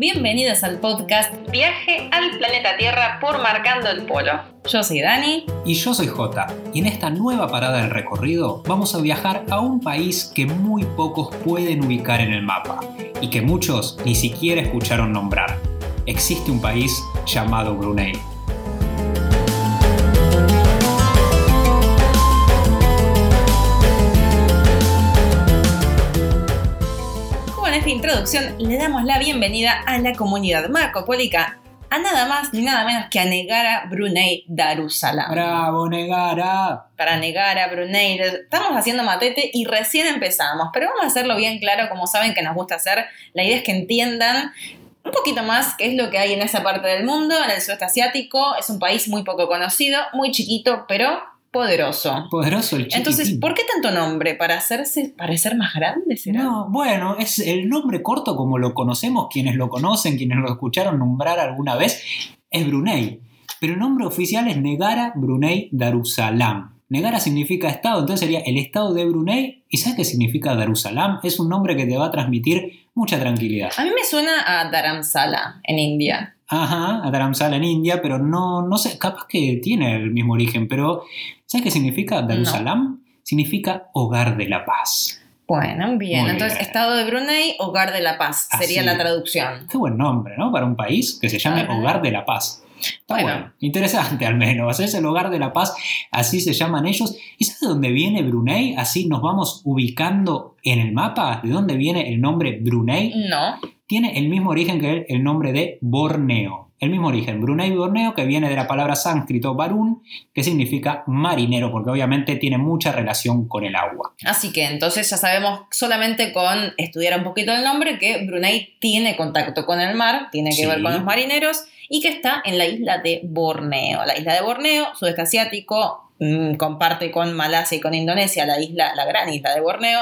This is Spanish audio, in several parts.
bienvenidos al podcast Viaje al planeta Tierra por Marcando el Polo. Yo soy Dani. Y yo soy Jota. Y en esta nueva parada del recorrido vamos a viajar a un país que muy pocos pueden ubicar en el mapa y que muchos ni siquiera escucharon nombrar. Existe un país llamado Brunei. Introducción le damos la bienvenida a la comunidad marcopólica a nada más ni nada menos que a Negara Brunei Darussalam. ¡Bravo, Negara! Para Negara Brunei, estamos haciendo matete y recién empezamos, pero vamos a hacerlo bien claro, como saben que nos gusta hacer. La idea es que entiendan un poquito más qué es lo que hay en esa parte del mundo, en el sudeste asiático. Es un país muy poco conocido, muy chiquito, pero poderoso. Poderoso el chiquitín. Entonces, ¿por qué tanto nombre? ¿Para hacerse parecer más grande? ¿será? No, bueno, es el nombre corto como lo conocemos, quienes lo conocen, quienes lo escucharon nombrar alguna vez, es Brunei. Pero el nombre oficial es Negara Brunei Darussalam. Negara significa estado, entonces sería el estado de Brunei. ¿Y sabes qué significa Darussalam? Es un nombre que te va a transmitir mucha tranquilidad. A mí me suena a Dharamsala en India. Ajá, a Dharamsala en India, pero no, no sé, capaz que tiene el mismo origen, pero ¿sabes qué significa Darussalam? Significa hogar de la paz. Bueno, bien. Entonces, Estado de Brunei, Hogar de la Paz, sería la traducción. Qué buen nombre, ¿no? Para un país que se llame Hogar de la Paz. bueno. Interesante al menos. Es el hogar de la paz, así se llaman ellos. ¿Y sabes de dónde viene Brunei? Así nos vamos ubicando en el mapa. ¿De dónde viene el nombre Brunei? No tiene el mismo origen que el nombre de Borneo. El mismo origen, Brunei Borneo, que viene de la palabra sánscrito barun, que significa marinero, porque obviamente tiene mucha relación con el agua. Así que entonces ya sabemos solamente con estudiar un poquito el nombre que Brunei tiene contacto con el mar, tiene que ver con los marineros y que está en la isla de Borneo. La isla de Borneo, sudeste asiático, mm, comparte con Malasia y con Indonesia la isla, la gran isla de Borneo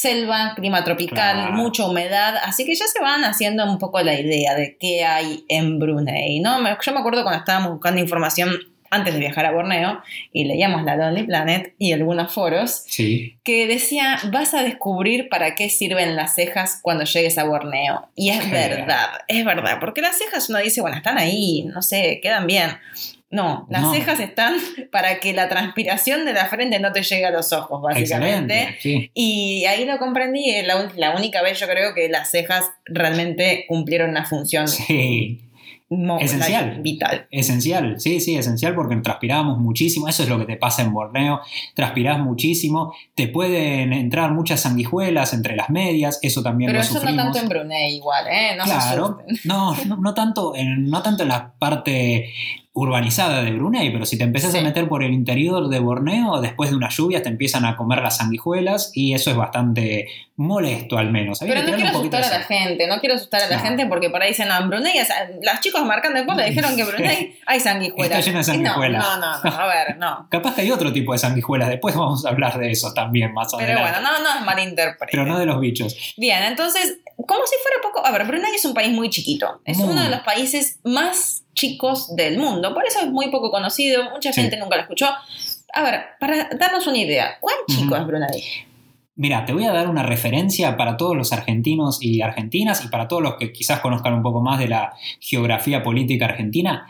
selva, clima tropical, mucha humedad, así que ya se van haciendo un poco la idea de qué hay en Brunei, ¿no? Yo me acuerdo cuando estábamos buscando información antes de viajar a Borneo y leíamos la Lonely Planet y algunos foros que decía vas a descubrir para qué sirven las cejas cuando llegues a Borneo y es verdad, es verdad, porque las cejas uno dice bueno están ahí, no sé, quedan bien, no, las cejas están para que la transpiración de la frente no te llegue a los ojos, básicamente. Y ahí lo comprendí, la, la única vez yo creo que las cejas realmente cumplieron una función. Sí esencial. Vital. Esencial, sí, sí, esencial porque transpiramos muchísimo. Eso es lo que te pasa en Borneo. Transpirás muchísimo. Te pueden entrar muchas sanguijuelas entre las medias. Eso también Pero lo eso sufrimos. no tanto en Brunei igual, ¿eh? No claro. no, no, tanto en, no tanto en la parte urbanizada de Brunei, pero si te empezás a meter por el interior de Borneo, después de unas lluvias te empiezan a comer las sanguijuelas y eso es bastante molesto al menos. pero no quiero asustar a la gente, no quiero asustar a la gente porque por ahí dicen, no, en Brunei, las chicos marcando el le dijeron que en Brunei hay sanguijuelas. Está lleno de sanguijuelas. No, no, no, a ver, no. Capaz que hay otro tipo de sanguijuelas, después vamos a hablar de eso también más adelante. Pero bueno, no, no es malinterprete. Pero no de los bichos. Bien, entonces, como si fuera poco... A ver, Brunei es un país muy chiquito. Es uno de los países más chicos del mundo. Por eso es muy poco conocido, mucha gente nunca lo escuchó. A ver, para darnos una idea, ¿cuán chico es Brunei? Mira, te voy a dar una referencia para todos los argentinos y argentinas y para todos los que quizás conozcan un poco más de la geografía política argentina.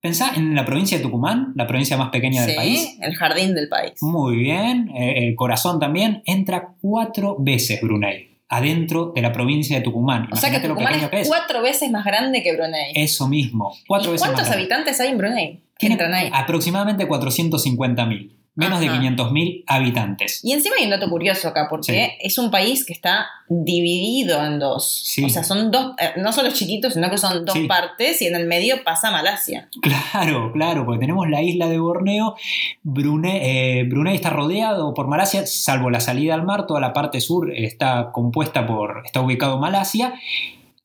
Pensá en la provincia de Tucumán, la provincia más pequeña del país. el jardín del país. Muy bien, eh, el corazón también. Entra cuatro veces Brunei adentro de la provincia de Tucumán. O sea que Tucumán es, cuatro veces más grande que Brunei. Eso mismo, cuatro veces ¿Cuántos habitantes hay en Brunei? Tiene aproximadamente 450.000 menos de 500.000 habitantes. Y encima hay un dato curioso acá, porque es un país que está dividido en dos. O sea, son dos, eh, no solo chiquitos, sino que son dos partes y en el medio pasa Malasia. Claro, claro, porque tenemos la isla de Borneo, Brunei, eh, Brunei está rodeado por Malasia, salvo la salida al mar, toda la parte sur está compuesta por, está ubicado Malasia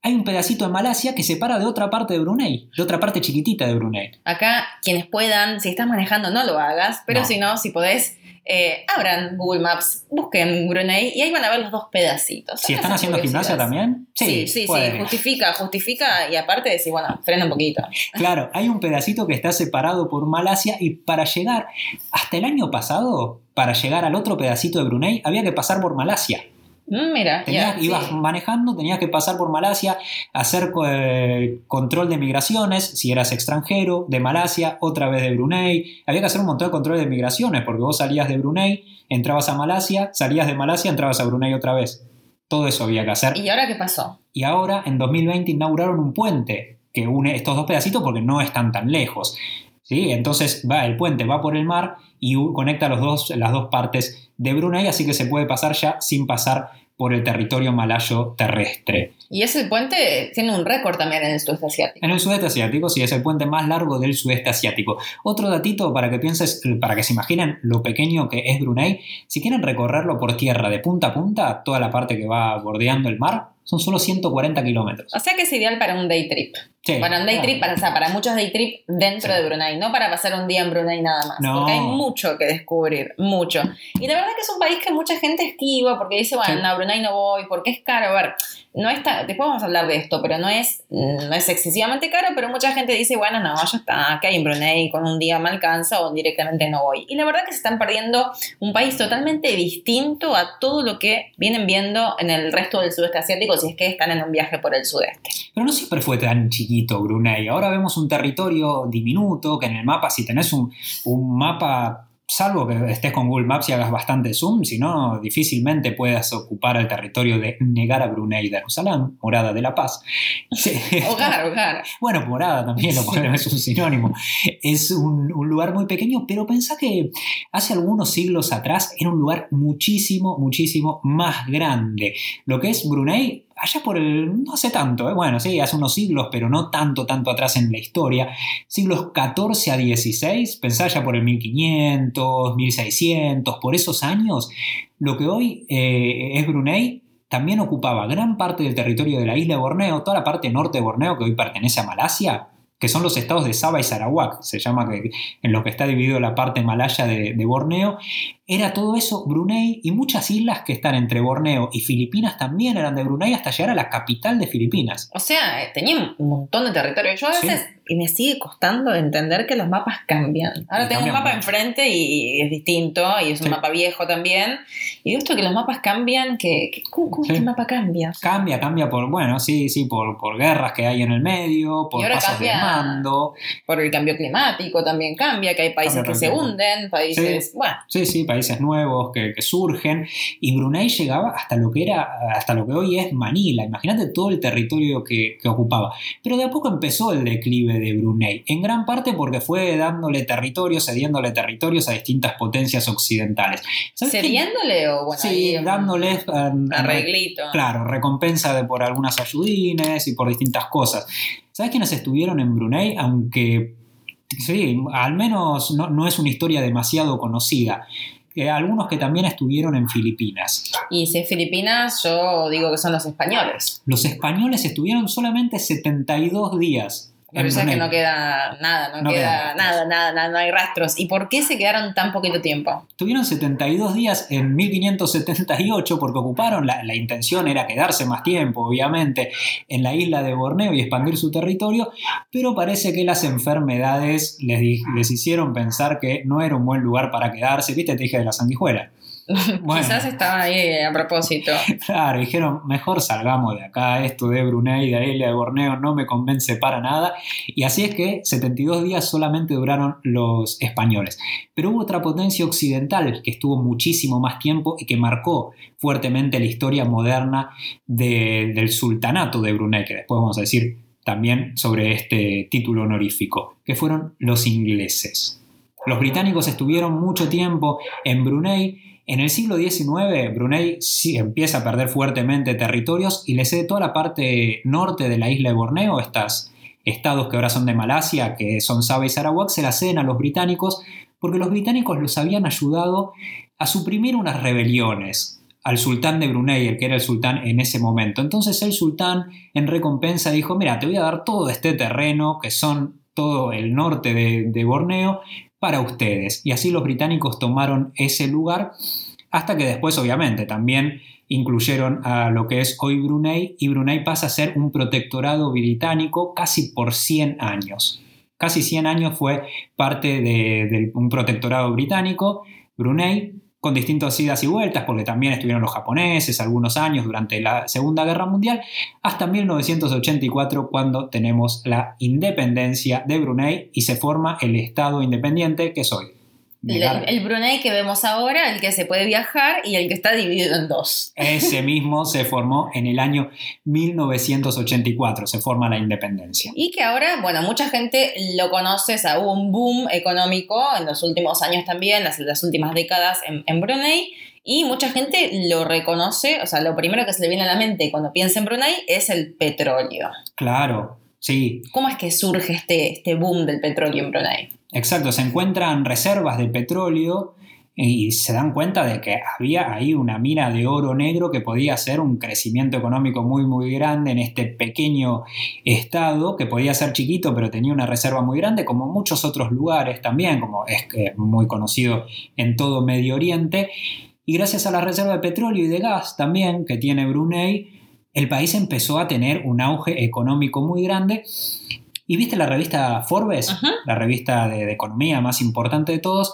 hay un pedacito de Malasia que separa de otra parte de Brunei, de otra parte chiquitita de Brunei. Acá, quienes puedan, si estás manejando, no lo hagas, pero si no, si podés, eh, abran Google Maps, busquen Brunei y ahí van a ver los dos pedacitos. Si están haciendo gimnasia también, sí, sí, sí, justifica, justifica y aparte decir, bueno, frena un poquito. Claro, hay un pedacito que está separado por Malasia y para llegar, hasta el año pasado, para llegar al otro pedacito de Brunei, había que pasar por Malasia. Mm, Mira, Tenías- ya, ibas sí. manejando, tenías que pasar por Malasia, hacer eh, control de migraciones, si eras extranjero, de Malasia, otra vez de Brunei. Había que hacer un montón de controles de migraciones, porque vos salías de Brunei, entrabas a Malasia, salías de Malasia, entrabas a Brunei otra vez. Todo eso había que hacer. ¿Y ahora qué pasó? Y ahora, en 2020, inauguraron un puente que une estos dos pedacitos porque no están tan lejos. ¿Sí? Entonces va, el puente va por el mar y conecta los dos, las dos partes de Brunei, así que se puede pasar ya sin pasar por el territorio malayo terrestre. Y ese puente tiene un récord también en el sudeste asiático. En el sudeste asiático, sí, es el puente más largo del sudeste asiático. Otro datito para que pienses, para que se imaginen lo pequeño que es Brunei, si quieren recorrerlo por tierra de punta a punta, toda la parte que va bordeando el mar, son solo 140 kilómetros. O sea que es ideal para un day trip. Sí, Para un day trip, para, o sea, para muchos day trip dentro Sí. de Brunei, no para pasar un día en Brunei nada más. No. Porque hay mucho que descubrir, mucho. Y la verdad que es un país que mucha gente esquiva porque dice, bueno, Sí. no, Brunei no voy, porque es caro. A ver, no está, después vamos a hablar de esto, pero no es, no es excesivamente caro, pero mucha gente dice, bueno, no, ya está, que hay en Brunei, con un día me alcanza o directamente no voy. Y la verdad que se están perdiendo un país totalmente distinto a todo lo que vienen viendo en el resto del sudeste asiático si es que están en un viaje por el sudeste. Pero no siempre fue tan chiquito Brunei. Ahora vemos un territorio diminuto que en el mapa, si tenés un, un mapa, salvo que estés con Google Maps y hagas bastante zoom, si no, difícilmente puedas ocupar el territorio de Negara Brunei Darussalam, Morada de la Paz. Hogar, hogar. Bueno, morada también, lo podemos- es un sinónimo. Es un, un lugar muy pequeño, pero pensá que hace algunos siglos atrás era un lugar muchísimo, muchísimo más grande. Lo que es Brunei, allá por el... no hace tanto, ¿eh? bueno, sí, hace unos siglos, pero no tanto, tanto atrás en la historia. Siglos 14 a 16, pensá ya por el 1500, 1600, por esos años, lo que hoy eh, es Brunei también ocupaba gran parte del territorio de la isla de Borneo, toda la parte norte de Borneo que hoy pertenece a Malasia, que son los estados de Sabah y Sarawak, se llama en lo que está dividido la parte malaya de Borneo, era todo eso Brunei y muchas islas que están entre Borneo y Filipinas también eran de Brunei hasta llegar a la capital de Filipinas. O sea, eh, tenía un montón de territorio. Yo a Sí. veces, y me sigue costando entender que los mapas cambian. Ahora Y tengo un cambian mapa mucho. enfrente y es distinto, y es un Sí. mapa viejo también. Y he visto que los mapas cambian, que, que- ¿cómo, cómo es Sí. que el mapa cambia? Cambia, cambia por, bueno, sí, sí, por, por guerras que hay en el medio, por pasos de mando. Por el cambio climático también cambia, que hay países Cambia que se hunden, países... Bueno, Sí, sí, países nuevos que, que surgen. Y Brunei llegaba hasta lo que era, hasta lo que hoy es Manila. Imagínate todo el territorio que, que ocupaba. Pero de a poco empezó el declive de Brunei. En gran parte porque fue dándole territorios, cediéndole territorios a distintas potencias occidentales. Cediéndole o bueno, Sí, un dándoles um, arreglito. Claro, recompensa de por algunas ayudines y por distintas cosas. ¿Sabes quiénes estuvieron en Brunei? Aunque, sí, al menos no, no es una historia demasiado conocida. Algunos que también estuvieron en Filipinas. Y si es Filipinas, yo digo que son los españoles. Los españoles estuvieron solamente 72 días. Pero en ya que no queda nada, no, No queda nada, nada, nada, no hay rastros. ¿Y por qué se quedaron tan poquito tiempo? Tuvieron 72 días en 1578 porque ocuparon, la, la intención era quedarse más tiempo, obviamente, en la isla de Borneo y expandir su territorio, pero parece que las enfermedades les, les hicieron pensar que no era un buen lugar para quedarse. ¿Viste? Te dije de la sanguijuela. Bueno. Quizás estaba ahí a propósito. Claro, dijeron, mejor salgamos de acá, esto de Brunei, de la isla de Borneo no me convence para nada. Y así es que 72 días solamente duraron los españoles. Pero hubo otra potencia occidental que estuvo muchísimo más tiempo y que marcó fuertemente la historia moderna de- del sultanato de Brunei, que después vamos a decir también sobre este título honorífico, que fueron los ingleses. Los británicos estuvieron mucho tiempo en Brunei. En el siglo XIX, Brunei sí empieza a perder fuertemente territorios y le cede toda la parte norte de la isla de Borneo, estos estados que ahora son de Malasia, que son Sabah y Sarawak, se la ceden a los británicos porque los británicos los habían ayudado a suprimir unas rebeliones al sultán de Brunei, el que era el sultán en ese momento. Entonces el sultán en recompensa dijo, mira, te voy a dar todo este terreno, que son todo el norte de Borneo, para ustedes. Y así los británicos tomaron ese lugar hasta que después obviamente también incluyeron a lo que es hoy Brunei y Brunei pasa a ser un protectorado británico casi por 100 años. Casi 100 años fue parte de, de un protectorado británico, Brunei, con distintas idas y vueltas, porque también estuvieron los japoneses algunos años durante la Segunda Guerra Mundial, hasta 1984 cuando tenemos la independencia de Brunei y se forma el Estado independiente que soy. El, el, Brunei que vemos ahora, el que se puede viajar y el que está dividido en dos. Ese mismo se formó en el año 1984, se forma la independencia. Y que ahora, bueno, mucha gente lo conoce, o sea, hubo un boom económico en los últimos años también, las, las últimas décadas en, en Brunei. Y mucha gente lo reconoce, o sea, lo primero que se le viene a la mente cuando piensa en Brunei es el petróleo. Claro, sí. ¿Cómo es que surge este, este boom del petróleo en Brunei? Exacto, se encuentran reservas de petróleo y se dan cuenta de que había ahí una mina de oro negro que podía hacer un crecimiento económico muy muy grande en este pequeño estado que podía ser chiquito pero tenía una reserva muy grande como muchos otros lugares también como es muy conocido en todo Medio Oriente. Y gracias a la reserva de petróleo y de gas también que tiene Brunei el país empezó a tener un auge económico muy grande ¿Y viste la revista Forbes? La revista de, de, economía más importante de todos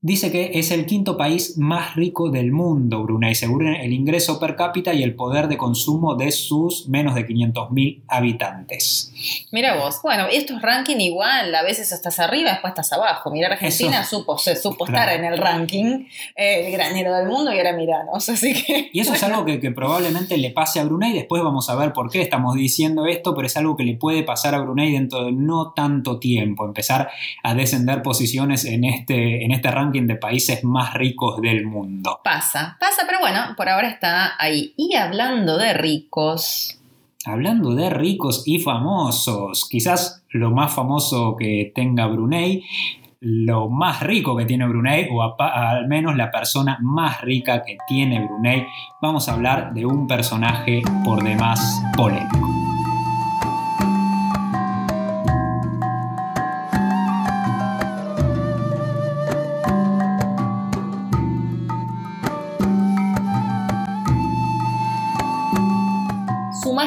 dice que es el quinto país más rico del mundo, Brunei, según el ingreso per cápita y el poder de consumo de sus menos de 500.000 habitantes. Mira vos, bueno, estos rankings igual, a veces estás arriba, después estás abajo. Mira, Argentina Eso, supo, se supo claro. estar en el ranking, eh, el granero del mundo y ahora miranos, así que... Y eso es algo que, que, probablemente le pase a Brunei, después vamos a ver por qué estamos diciendo esto, pero es algo que le puede pasar a Brunei dentro de no tanto tiempo, empezar a descender posiciones en este, en este ranking de países más ricos del mundo. Pasa, pasa, pero bueno, por ahora está ahí. Y hablando de ricos. Hablando de ricos y famosos, quizás lo más famoso que tenga Brunei, lo más rico que tiene Brunei, o a, al menos la persona más rica que tiene Brunei, vamos a hablar de un personaje por demás polémico.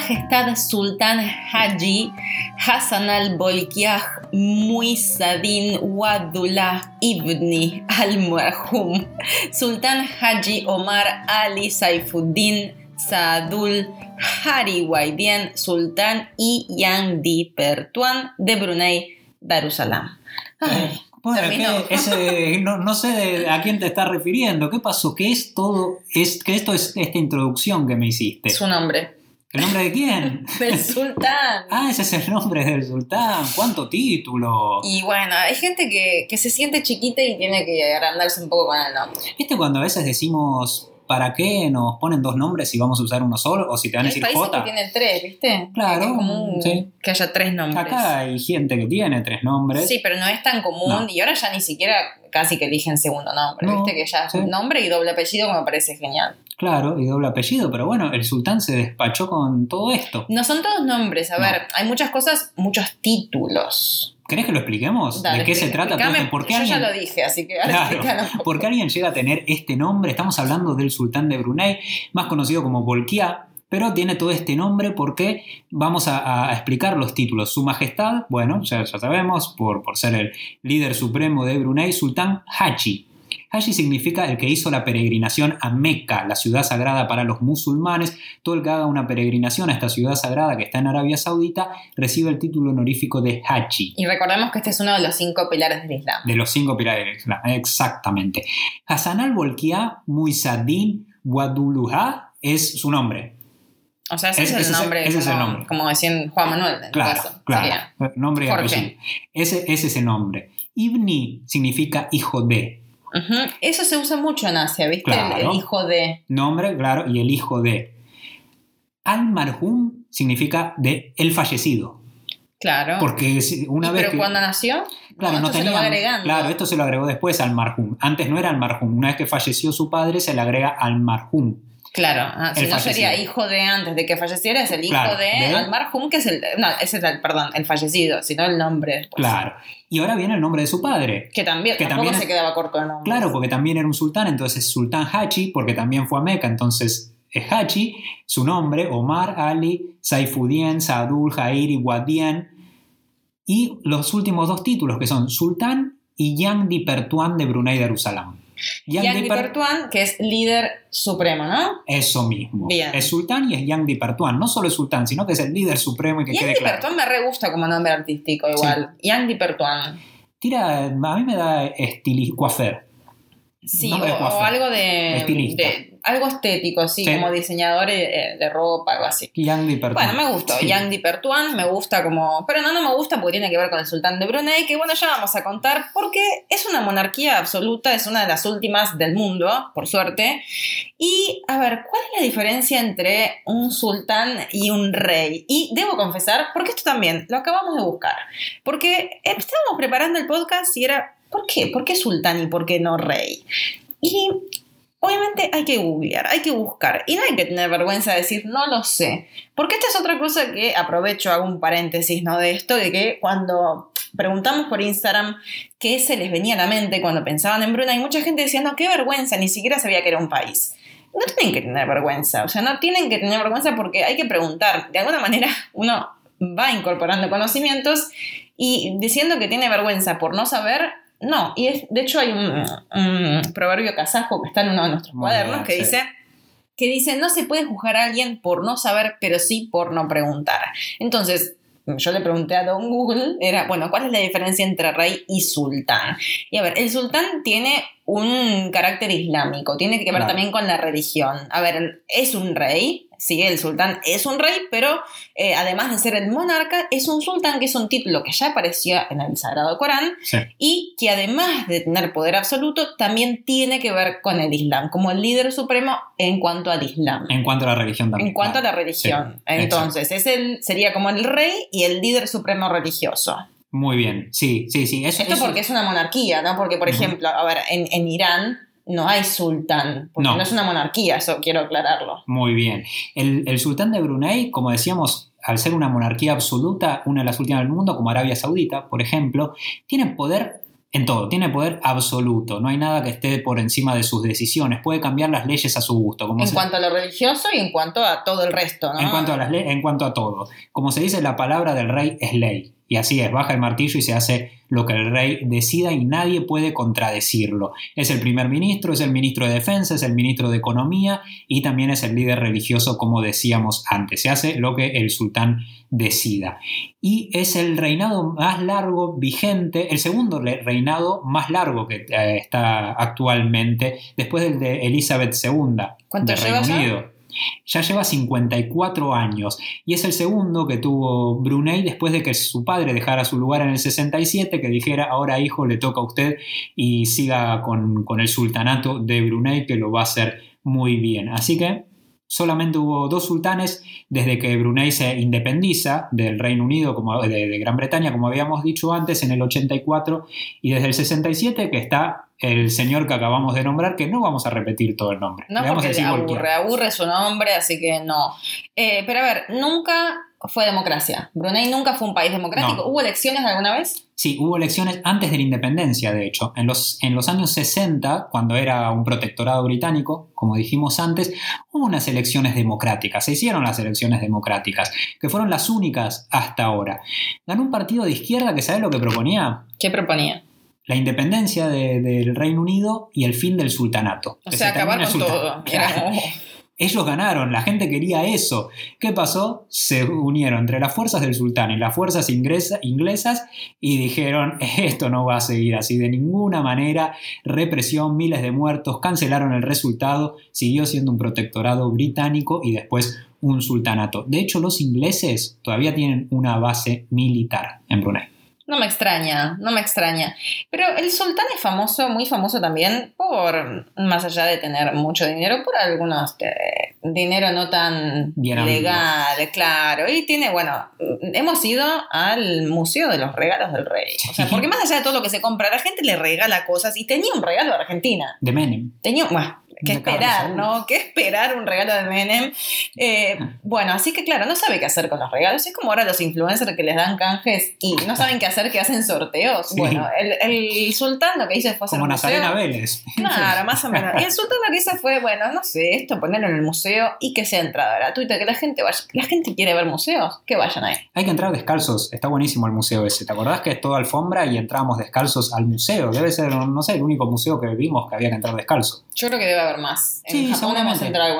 Majestad Sultán Haji Hassan al-Bolkiah Muisadin Wadullah ibn al-Marhum Sultán Haji Omar Ali Saifuddin Saadul Hari Waidian Sultán y Yang Di Pertuan de Brunei Darussalam. Ay, bueno, que ese, no, no, sé de, a quién te estás refiriendo. ¿Qué pasó? ¿Qué es todo? Es, que esto es esta introducción que me hiciste? Su nombre. ¿El nombre de quién? del sultán. ah, ese es el nombre del sultán. ¿Cuánto título? Y bueno, hay gente que, que se siente chiquita y tiene que agrandarse un poco con el nombre. ¿Viste cuando a veces decimos ¿para qué nos ponen dos nombres si vamos a usar uno solo? O si te van a decir países J. que tienen tres, ¿viste? Claro. Es común sí. que haya tres nombres. Acá hay gente que tiene tres nombres. Sí, pero no es tan común. No. Y ahora ya ni siquiera casi que eligen segundo nombre, No, ¿viste? Que ya es sí. un nombre y doble apellido que me parece genial. Claro, y doble apellido, pero bueno, el sultán se despachó con todo esto. No son todos nombres, a No. ver, hay muchas cosas, muchos títulos. ¿Querés que lo expliquemos? Dale, ¿De qué se trata explícame, esto? ¿Por qué Yo alguien... ya lo dije, así que ahora Claro. ¿por qué alguien llega a tener este nombre? Estamos hablando del sultán de Brunei, más conocido como Bolkiah, pero tiene todo este nombre porque vamos a, a explicar los títulos. Su Majestad, bueno, ya, ya sabemos, por, por ser el líder supremo de Brunei, Sultán Haji. Haji significa el que hizo la peregrinación a Meca, la ciudad sagrada para los musulmanes. Todo el que haga una peregrinación a esta ciudad sagrada que está en Arabia Saudita recibe el título honorífico de Haji. Y recordemos que este es uno de los cinco pilares del Islam. De los cinco pilares del Islam, exactamente. Hassan al-Bolkiah Muisaddin Waduluha es su nombre. O sea, ese, es el es el- nombre, ese es el nombre. como decían Juan Manuel en el Claro, caso. claro. Sería. Nombre y apellido. Ese, ese es el nombre. Ibni significa hijo de. Eso se usa mucho en Asia, ¿viste? El- Claro. El, hijo de. Nombre, claro, y el hijo de. Al-Marhum significa de el fallecido. Claro. Porque si- una ¿Y vez pero que. cuando nació? Claro, no, esto se tenía. lo va agregando. Claro, esto se lo agregó después al marhum. Antes no era al marhum. Una vez que falleció su padre, se le agrega al marhum. Claro, ah, si no sería hijo de antes de que falleciera, es el hijo Claro, de, de- Al-Marhum, que es el. No, ese es el, perdón, el fallecido, sino el nombre. después. Claro. Y ahora viene el nombre de su padre. Que también, Que tampoco también se quedaba corto el nombre. Claro, porque también era un sultán, entonces Sultán Hachi, porque también fue a Meca, entonces es Hachi, su nombre, Omar Ali, Saifuddin, Saadul, Jair y Wadian. Y los últimos dos títulos, que son Sultán y Yang Di Pertuan de Brunei Darussalam. Yang Yang Di Di Per- Pertuan, que es líder supremo, ¿no? Eso mismo. Bien. Es sultán y es Yang Di Pertuan. No solo es sultán, sino que es el líder supremo y que Yang quede Di claro. Pertuan me re gusta como nombre artístico igual. Yang Di Pertuan. Tira, a mí me da estili coafer. Sí, o, algo de, Estilista. de- Algo estético, sí, Sí. como diseñador eh, de ropa, algo así. Yang Di Pertuan. Bueno, me gustó. Sí. Yang Di Pertuan me gusta como. Pero no, no me gusta porque tiene que ver con el sultán de Brunei, que bueno, ya vamos a contar, porque es una monarquía absoluta, es una de las últimas del mundo, por suerte. Y, a ver, ¿cuál es la diferencia entre un sultán y un rey? Y debo confesar, porque esto también lo acabamos de buscar. Porque estábamos preparando el podcast y era. ¿Por qué? ¿Por qué sultán y por qué no rey? Y Obviamente hay que googlear, hay que buscar. Y no hay que tener vergüenza de decir, no lo sé. Porque esta es otra cosa que aprovecho, hago un paréntesis ¿no? de esto, de que cuando preguntamos por Instagram qué se les venía a la mente cuando pensaban en Brunei, mucha gente decía, no, qué vergüenza, ni siquiera sabía que era un país. No tienen que tener vergüenza, o sea, no tienen que tener vergüenza porque hay que preguntar. De alguna manera uno va incorporando conocimientos y diciendo que tiene vergüenza por no saber, no. Y es, de hecho hay un, un proverbio kazajo que está en uno de nuestros Muy cuadernos bien, que sí. dice que dice no se puede juzgar a alguien por no saber, pero sí por no preguntar. Entonces, yo le pregunté a Don Google, era, bueno, ¿cuál es la diferencia entre rey y sultán? Y a ver, el sultán tiene un carácter islámico, tiene que ver Claro. también con la religión. A ver, es un rey, sí, el sultán es un rey, pero eh, además de ser el monarca, es un sultán que es un título que ya apareció en el Sagrado Corán Sí. y que además de tener poder absoluto, también tiene que ver con el Islam, como el líder supremo en cuanto al Islam. En cuanto a la religión también. En cuanto a claro. la religión. Sí, Entonces, es el, sería como el rey y el líder supremo religioso. Muy bien, sí, sí, sí. Eso, Esto eso- porque es una monarquía, ¿no? Porque, por Ujú. ejemplo, a ver, en, en Irán no hay sultán, porque No. no. es una monarquía, eso quiero aclararlo. Muy bien. El, el sultán de Brunei, como decíamos, al ser una monarquía absoluta, una de las últimas del mundo, como Arabia Saudita, por ejemplo, tiene poder en todo, tiene poder absoluto. No hay nada que esté por encima de sus decisiones. Puede cambiar las leyes a su gusto. Como En se- cuanto a lo religioso y en cuanto a todo el resto, ¿no? en cuanto a las en cuanto a todo. Como se dice, la palabra del rey es ley. Y así es, baja el martillo y se hace lo que el rey decida y nadie puede contradecirlo. Es el primer ministro, es el ministro de defensa, es el ministro de economía y también es el líder religioso, como decíamos antes. Se hace lo que el sultán decida. Y es el reinado más largo vigente, el segundo reinado más largo que eh, está actualmente, después del de Elizabeth II ¿Cuánto lleva Reino? Unido. Ya lleva 54 años y es el segundo que tuvo Brunei después de que su padre dejara su lugar en el 67, que dijera, ahora hijo, le toca a usted y siga con, con el sultanato de Brunei, que lo va a hacer muy bien. Así que solamente hubo dos sultanes desde que Brunei se independiza del Reino Unido, como, de, de Gran Bretaña, como habíamos dicho antes, en el 84, y desde el 67 que está el señor que acabamos de nombrar, que no vamos a repetir todo el nombre. No vamos a porque decir aburre, cualquiera. aburre su nombre, así que no. Eh, pero a ver, nunca fue democracia. Brunei nunca fue un país democrático. No. ¿Hubo elecciones alguna vez? Sí, hubo elecciones antes de la independencia, de hecho. En los, en los años 60, cuando era un protectorado británico, como dijimos antes, hubo unas elecciones democráticas. Se hicieron las elecciones democráticas, que fueron las únicas hasta ahora. Ganó un partido de izquierda que, ¿sabe lo que proponía? ¿Qué proponía? La independencia de- del Reino Unido y el fin del sultanato. O Que sea, se acabar con todo. Claro. Ellos ganaron, la gente quería eso. ¿Qué pasó? Se unieron entre las fuerzas del sultán y las fuerzas inglesas y dijeron, esto no va a seguir así de ninguna manera. Represión, miles de muertos, cancelaron el resultado, siguió siendo un protectorado británico y después un sultanato. De hecho, los ingleses todavía tienen una base militar en Brunei. No me extraña, no me extraña. Pero el sultán es famoso, muy famoso también por, más allá de tener mucho dinero, por algunos eh, dinero no tan Bien legal, claro. Y tiene, bueno, hemos ido al Museo de los Regalos del Rey. O sea, porque más allá de todo lo que se compra, la gente le regala cosas y tenía un regalo de Argentina. De Menem. Tenía, bueno, ¿Qué esperar, no? ¿Qué esperar un regalo de Menem? Eh, bueno, así que claro, no sabe qué hacer con los regalos. Es como ahora los influencers que les dan canjes y no saben qué hacer, que hacen sorteos. Bueno, el, el, sultán lo que hizo fue hacer Como Nazarena Vélez. Claro, más o menos. Y el sultán lo que hizo fue, bueno, no sé, esto, ponerlo en el museo y que sea entrada gratuita, que la gente vaya. La gente quiere ver museos, que vayan ahí. Hay que entrar descalzos. Está buenísimo el museo ese. ¿Te acordás que es toda alfombra y entramos descalzos al museo? Debe ser, no sé, el único museo que vimos que había que entrar descalzo. Yo creo que debe haber más. En sí, Japón hemos entrado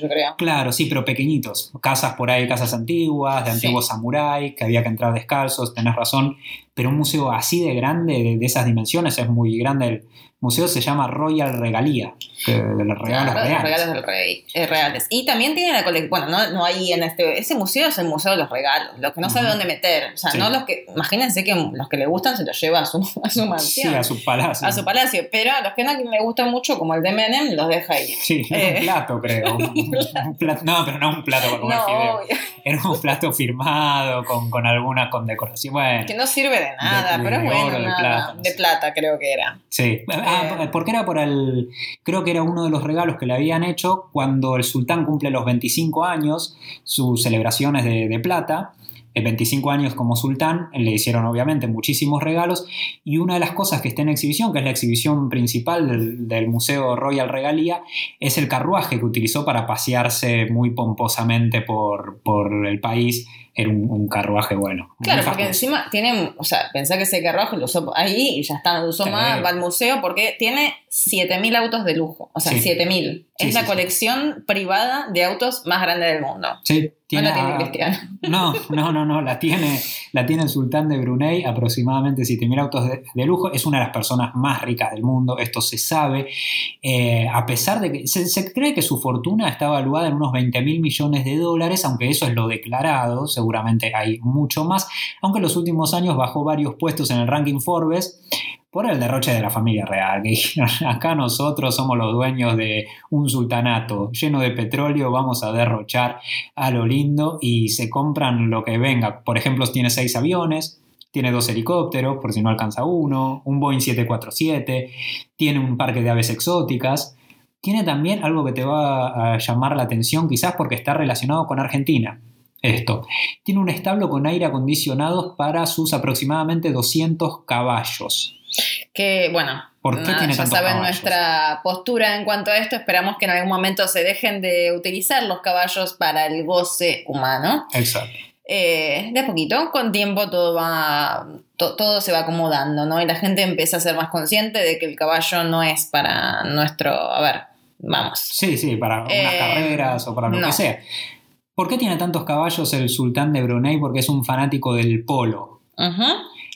yo creo. Claro, sí, pero pequeñitos. Casas por ahí, casas antiguas, de antiguos samuráis, que había que entrar descalzos, tenés razón. Pero un museo así de grande, de, esas dimensiones, es muy grande. El, museo se llama Royal Regalía, de los regalos reales. regalos del rey, eh, reales. Y también tiene la colección, bueno, no, no hay en este, ese museo es el museo de los regalos, los que no sabe dónde meter, o sea, no los que, imagínense que los que le gustan se los lleva a su, a su mansión. Sí, a su palacio. A su palacio, pero a los que no le gustan mucho, como el de Menem, los deja ahí. Sí, eh, un plato, creo. un plato, no, pero no un plato para comer no, Era un plato firmado, con, con alguna condecoración. Bueno, que no sirve de nada, pero es bueno. De, plata, de plata, creo que era. Sí. Ah, eh, porque era por el. Creo que era uno de los regalos que le habían hecho cuando el sultán cumple los 25 años, sus celebraciones de, plata. El 25 años como sultán, le hicieron obviamente muchísimos regalos y una de las cosas que está en exhibición, que es la exhibición principal del, Museo Royal Regalia, es el carruaje que utilizó para pasearse muy pomposamente por, por el país era un, carruaje bueno. Claro, porque encima tiene, o sea, pensá que ese carruaje lo usó ahí y ya está, lo usó más, va al museo porque tiene 7.000 autos de lujo, o sea, 7.000. es la colección privada de autos más grande del mundo. Sí, no la tiene Cristiano. No, no, no, no, la tiene, la tiene el sultán de Brunei, aproximadamente 7.000 autos de, lujo. Es una de las personas más ricas del mundo, esto se sabe. Eh, a pesar de que se, se, cree que su fortuna está evaluada en unos 20.000 millones de dólares, aunque eso es lo declarado, seguramente hay mucho más, aunque en los últimos años bajó varios puestos en el ranking Forbes por el derroche de la familia real, que acá nosotros somos los dueños de un sultanato lleno de petróleo, vamos a derrochar a lo lindo y se compran lo que venga. Por ejemplo, tiene seis aviones, tiene dos helicópteros, por si no alcanza uno, un Boeing 747, tiene un parque de aves exóticas, tiene también algo que te va a llamar la atención quizás porque está relacionado con Argentina esto. Tiene un establo con aire acondicionado para sus aproximadamente 200 caballos. Que bueno, ¿Por qué tiene ya saben nuestra postura en cuanto a esto. Esperamos que en algún momento se dejen de utilizar los caballos para el goce humano. Exacto. Eh, de a poquito, con tiempo todo va, todo se va acomodando, ¿no? Y la gente empieza a ser más consciente de que el caballo no es para nuestro, a ver, vamos. Sí, sí, para unas eh, carreras o para lo que sea. ¿Por qué tiene tantos caballos el sultán de Brunei? Porque es un fanático del polo.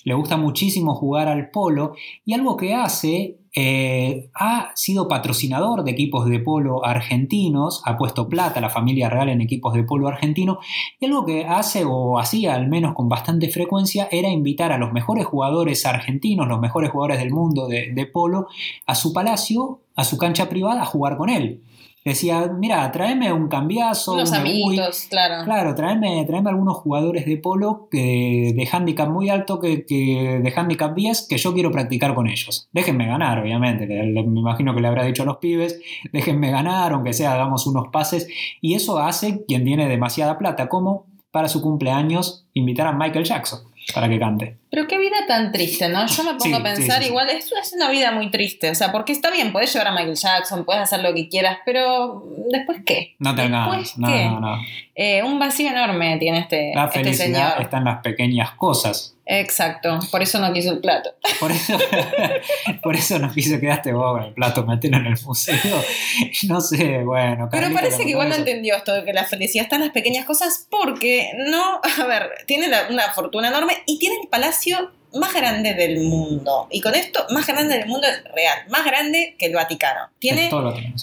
Le gusta muchísimo jugar al polo y algo que hace, eh, ha sido patrocinador de equipos de polo argentinos, ha puesto plata a la familia real en equipos de polo argentino y algo que hace o hacía al menos con bastante frecuencia era invitar a los mejores jugadores argentinos, los mejores jugadores del mundo de, de polo, a su palacio, a su cancha privada a jugar con él decía, mira, tráeme un cambiazo. Unos amiguitos, claro. Claro, tráeme, algunos jugadores de polo que, de handicap muy alto, que, de handicap 10, que yo quiero practicar con ellos. Déjenme ganar, obviamente. me imagino que le habrá dicho a los pibes, déjenme ganar, aunque sea, hagamos unos pases. Y eso hace quien tiene demasiada plata, como para su cumpleaños invitar a Michael Jackson para que cante. Pero qué vida tan triste, ¿no? Yo me pongo a pensar, igual, esto es una vida muy triste, o sea, porque está bien, puedes llevar a Michael Jackson, puedes hacer lo que quieras, pero ¿después qué? No te no, no, no. Eh, un vacío enorme tiene este, La este felicidad está en las pequeñas cosas. Exacto, por eso no quiso el plato. Por eso, por eso no quiso quedaste vos con el plato, metelo en el museo. No sé, bueno. Pero parece que igual no entendió esto de que la felicidad está en las pequeñas cosas porque no, a ver, tiene una fortuna enorme y tiene el palacio más grande del mundo. Y con esto, más grande del mundo es real. Más grande que el Vaticano. Tiene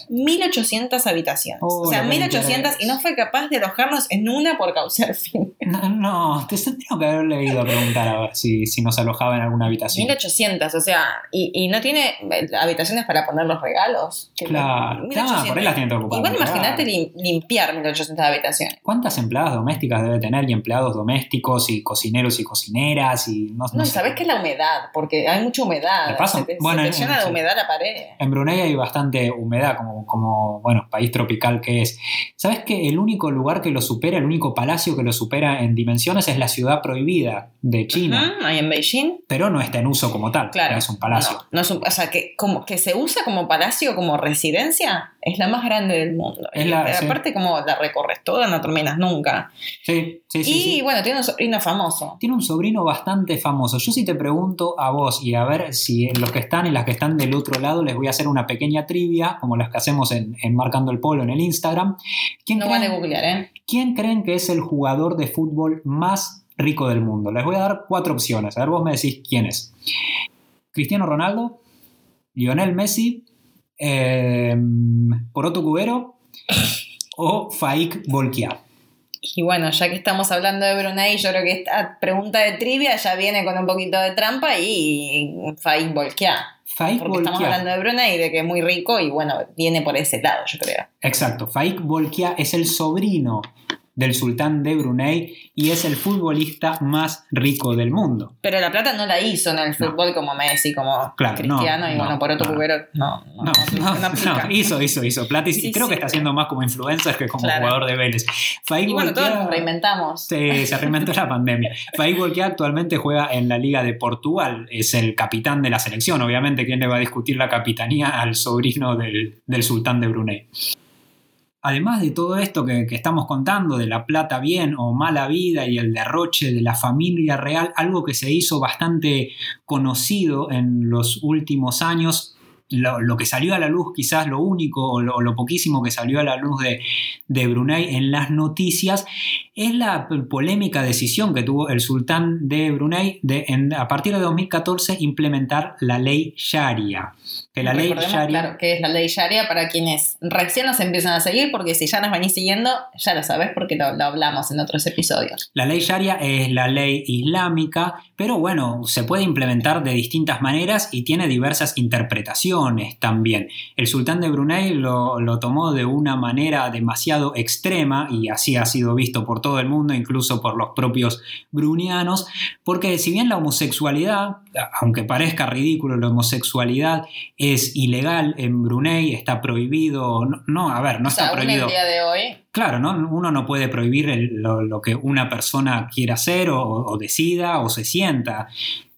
1800 habitaciones. o sea, 1800 y no fue capaz de alojarnos en una por causar fin. No, no, te tengo que haber leído a preguntar a ver si, si nos alojaba en alguna habitación. 1800, o sea, y, y no tiene eh, habitaciones para poner los regalos. Claro, ah, por ahí las tiene ocupadas. Igual imagínate limpiar 1800 habitaciones. ¿Cuántas empleadas domésticas debe tener y empleados domésticos y cocineros y cocineras y no, no, sé ¿Sabes qué es la humedad? Porque hay mucha humedad. ¿Te pasa? Se te, Bueno, se te en- llena de humedad la pared. En Brunei hay bastante humedad, como, como, bueno, país tropical que es. ¿Sabes que el único lugar que lo supera, el único palacio que lo supera en dimensiones es la ciudad prohibida de China? Ahí en Beijing. Pero no está en uso como tal, Claro. no es un palacio. No, no es un- o sea, que, como, que se usa como palacio, como residencia, es la más grande del mundo. Es Y la- sí. aparte, como la recorres toda, no terminas nunca. Sí, sí, sí. y sí. bueno, tiene un sobrino famoso. Tiene un sobrino bastante famoso. Yo sí te pregunto a vos y a ver si los que están y las que están del otro lado les voy a hacer una pequeña trivia, como las que hacemos en, en Marcando el Polo en el Instagram. ¿Quién No creen, vale googlear, ¿eh? quién creen que es el jugador de fútbol más rico del mundo? Les voy a dar cuatro opciones. A ver, vos me decís quién es. Cristiano Ronaldo, Lionel Messi, eh, Poroto Cubero o Faik Volkia. Y bueno, ya que estamos hablando de Brunei, yo creo que esta pregunta de trivia ya viene con un poquito de trampa y Faik Volkia. Faik Porque estamos hablando de Brunei, de que es muy rico y bueno, viene por ese lado, yo creo. Exacto, Faik Volkia es el sobrino del sultán de Brunei y es el futbolista más rico del mundo. Pero la plata no la hizo en el fútbol como Messi, como Claro, Cristiano, no, y bueno, no, por otro no. cubero, no, no, No, no, no, no no, hizo, hizo, hizo plata y Sí, creo sí, que está haciendo más como influencer que como Claro. jugador de Vélez. Faik Y bueno, todos Volkia- nos reinventamos. Sí, se reinventó la pandemia. Faik Volkia actualmente juega en la Liga de Portugal, es el capitán de la selección. Obviamente, ¿quién le va a discutir la capitanía al sobrino del, del sultán de Brunei? Además de todo esto que, estamos contando, de la plata bien o mala vida y el derroche de la familia real, algo que se hizo bastante conocido en los últimos años, lo, que salió a la luz, quizás lo único o lo, poquísimo que salió a la luz de, Brunei en las noticias, es la polémica decisión que tuvo el sultán de Brunei de a partir de 2014 implementar la ley Sharia. Que la ley Sharia claro, que es la ley Sharia para quienes recién nos empiezan a seguir, porque si ya nos venís siguiendo, ya lo sabés porque lo, lo hablamos en otros episodios. La ley Sharia es la ley islámica, pero bueno, se puede implementar de distintas maneras y tiene diversas interpretaciones también. El sultán de Brunei lo, lo tomó de una manera demasiado extrema y así ha sido visto por todo el mundo, incluso por los propios brunianos, porque si bien la homosexualidad, aunque parezca ridículo, la homosexualidad es ilegal en Brunei, está prohibido, no, no, a ver, no o sea, está prohibido. el día de hoy, Claro, ¿no? uno no puede prohibir el- lo, lo que una persona quiera hacer o, o decida o se sienta,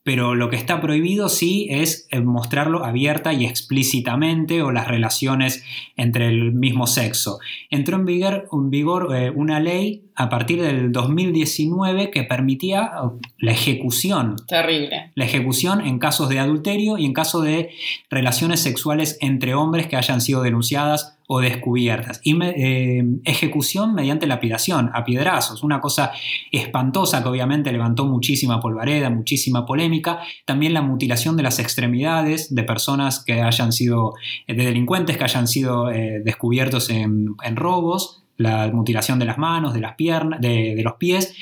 pero lo que está prohibido sí es eh, mostrarlo abierta y explícitamente o las relaciones entre el mismo sexo. Entró en vigor, en vigor, eh, una ley a partir del 2019 que permitía eh, la ejecución terrible. la ejecución en casos de adulterio y en caso de relaciones sexuales entre hombres que hayan sido denunciadas o descubiertas. Y eh, ejecución mediante lapidación, a piedrazos, una cosa espantosa que obviamente levantó muchísima polvareda, muchísima polémica. También la mutilación de las extremidades de personas que hayan sido, eh, de delincuentes que hayan sido eh, descubiertos en, robos, la mutilación de las manos, de las piernas, de los pies